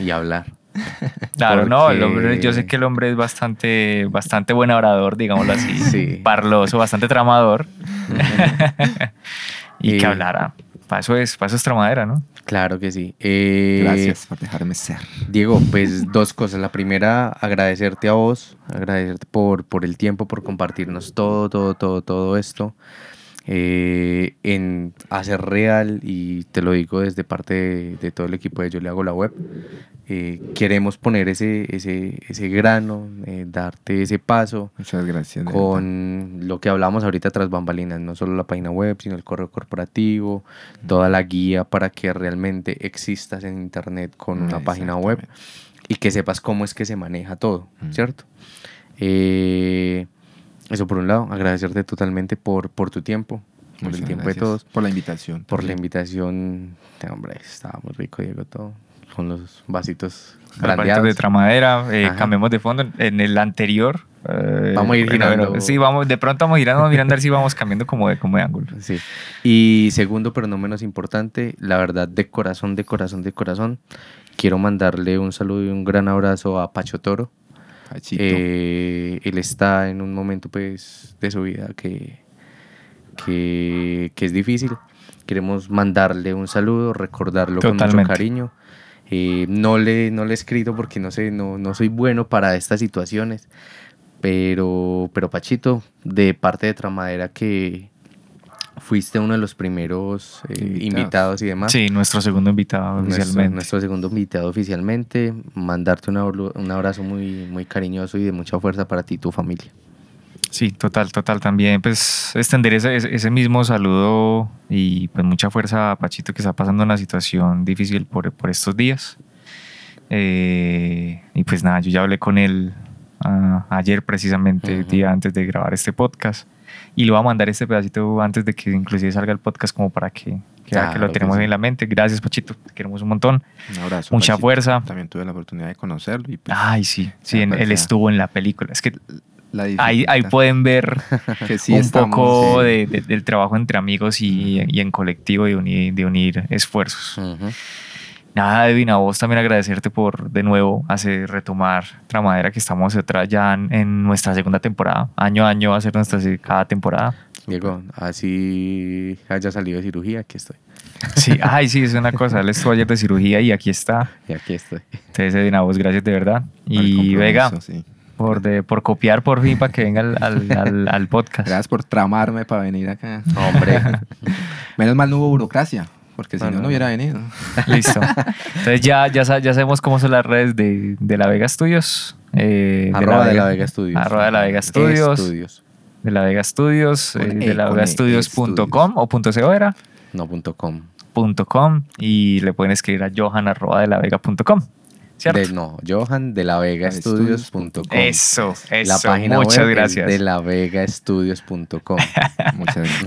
y hablar. Claro, no, el hombre, yo sé que el hombre es bastante, bastante buen orador, digámoslo así, Sí. parloso, bastante tramador y que hablara. Para eso es, para eso es tramadera, ¿no? Claro que sí. Eh, Gracias por dejarme ser. Diego, pues dos cosas. La primera, agradecerte a vos, agradecerte por, por el tiempo, por compartirnos todo, todo, todo, todo esto. eh, en hacer real, y te lo digo desde parte de, de todo el equipo de Yo le hago la web, eh, queremos poner ese, ese, ese grano, eh, darte ese paso Muchas gracias. con lo que hablamos ahorita tras bambalinas, no solo la página web, sino el correo corporativo, toda la guía para que realmente existas en internet con una página web y que sepas cómo es que se maneja todo, Mm. ¿cierto? Eh, eso por un lado, agradecerte totalmente por, por tu tiempo, por Muchas el tiempo gracias de todos, Por la invitación. por la invitación. Hombre, estaba muy rico, Diego, todo. Con los vasitos brandeados. de tramadera, eh, Ajá. cambiamos de fondo. En el anterior. eh, Vamos a ir girando. bueno, sí, vamos, de pronto vamos girando, mirando a ver si vamos cambiando como de, como de ángulo. Sí. Y segundo, pero no menos importante, la verdad, de corazón, de corazón, de corazón, quiero mandarle un saludo y un gran abrazo a Pacho Toro. Pachito. Eh, él está en un momento pues de su vida que, que, que es difícil. Queremos mandarle un saludo, recordarlo con Totalmente. mucho cariño. Eh, no, le, no le he escrito porque no sé, no, no soy bueno para estas situaciones. Pero, pero Pachito, de parte de Tramadera que fuiste uno de los primeros eh, Invitados. invitados y demás. Sí, nuestro segundo invitado Nuestro, oficialmente. nuestro segundo invitado oficialmente, mandarte un abrazo muy, muy cariñoso y de mucha fuerza para ti y tu familia. Sí, total, total. También pues extender ese, ese- mismo saludo y pues mucha fuerza a Pachito que está pasando una situación difícil por, por estos días. Eh, y pues nada, yo ya hablé con él ah, ayer precisamente, el Ujú. día antes de grabar este podcast. Y le voy a mandar este pedacito antes de que inclusive salga el podcast como para que, que, que lo tenemos sí. en la mente. Gracias Pachito, te queremos un montón. Un abrazo. mucha Pachito. fuerza. También tuve la oportunidad de conocerlo. Y pues, Ay, sí, sí, en- él estuvo en la película. Es que ahí, pueden ver que sí un estamos, poco de- de- del trabajo entre amigos y, y en colectivo de unir, de unir esfuerzos. Nada, Edwin, a vos también agradecerte por de nuevo hacer retomar Tramadera, que estamos atrás ya en, en nuestra segunda temporada. Año a año va a ser nuestra cada temporada. Diego, así haya salido de cirugía, aquí estoy. Sí, ay, sí, es una cosa. Él estuvo ayer de cirugía y aquí está. Y aquí estoy. Entonces, Edwin, a vos gracias de verdad. Y Vega, sí. Por, de, por copiar por fin para que venga al, al- al- al podcast. Gracias por tramarme para venir acá. Hombre, Menos mal no hubo burocracia, porque si No, no, hubiera venido. Listo. Entonces ya, ya, ya sabemos cómo son las redes de, de La Vega Studios. eh, arroba de la Vega Studios. Arroba de la Vega Studios. Estudios. De La Vega Studios. eh, Con de E, la Vega E, Studios.com o punto .co era. No punto com. punto .com y le pueden escribir a johan arroba de la vega.com. ¿Cierto? De, no, Johan de la Vega Studios.com. Eso, eso. La página Muchas web gracias. es de la gracias.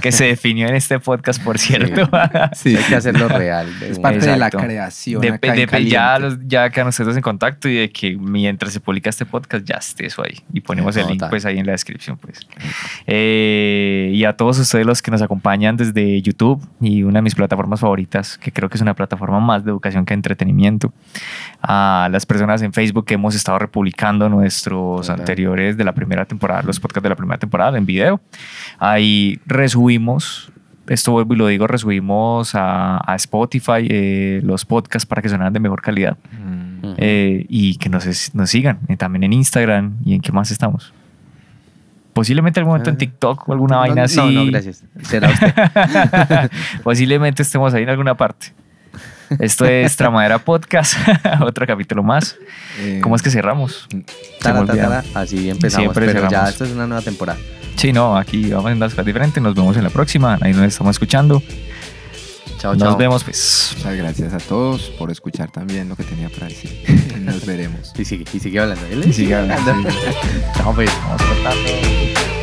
Que se definió en este podcast, por cierto. Sí. Hay que hacerlo real. de Es parte de la creación. Dep- acá en dep- ya, los- ya quedan ustedes en contacto y de que mientras se publica este podcast ya esté eso ahí. Y ponemos el link pues ahí en la descripción. pues Eh, Y a todos ustedes los que nos acompañan desde YouTube y una de mis plataformas favoritas, que creo que es una plataforma más de educación que de entretenimiento. A las personas en Facebook que hemos estado republicando nuestros Total. anteriores de la primera temporada, los podcasts de la primera temporada en video. Ahí resubimos esto vuelvo y lo digo, resubimos a, a Spotify eh, los podcasts para que sonaran de mejor calidad Mm. Eh, y que nos, nos sigan eh, también en Instagram y en qué más estamos. Posiblemente algún momento en. TikTok o alguna No, vaina así. No, no, gracias. Será usted. Posiblemente estemos ahí en alguna parte. Esto es Tramadera Podcast, otro capítulo más. Eh, ¿Cómo es que cerramos? Se me Tara, olvida. tara, así empezamos. Siempre pero ya cerramos. esta es una nueva temporada. Sí, no, aquí vamos en las cosas diferentes. Nos vemos en la próxima. Ahí nos estamos escuchando. Chao, Nos chao. vemos, pues. Muchas gracias a todos por escuchar también lo que tenía para decir. Nos veremos. Y sigue, y sigue hablando. Él Y sigue hablando. Chao, pues. Vamos cortando.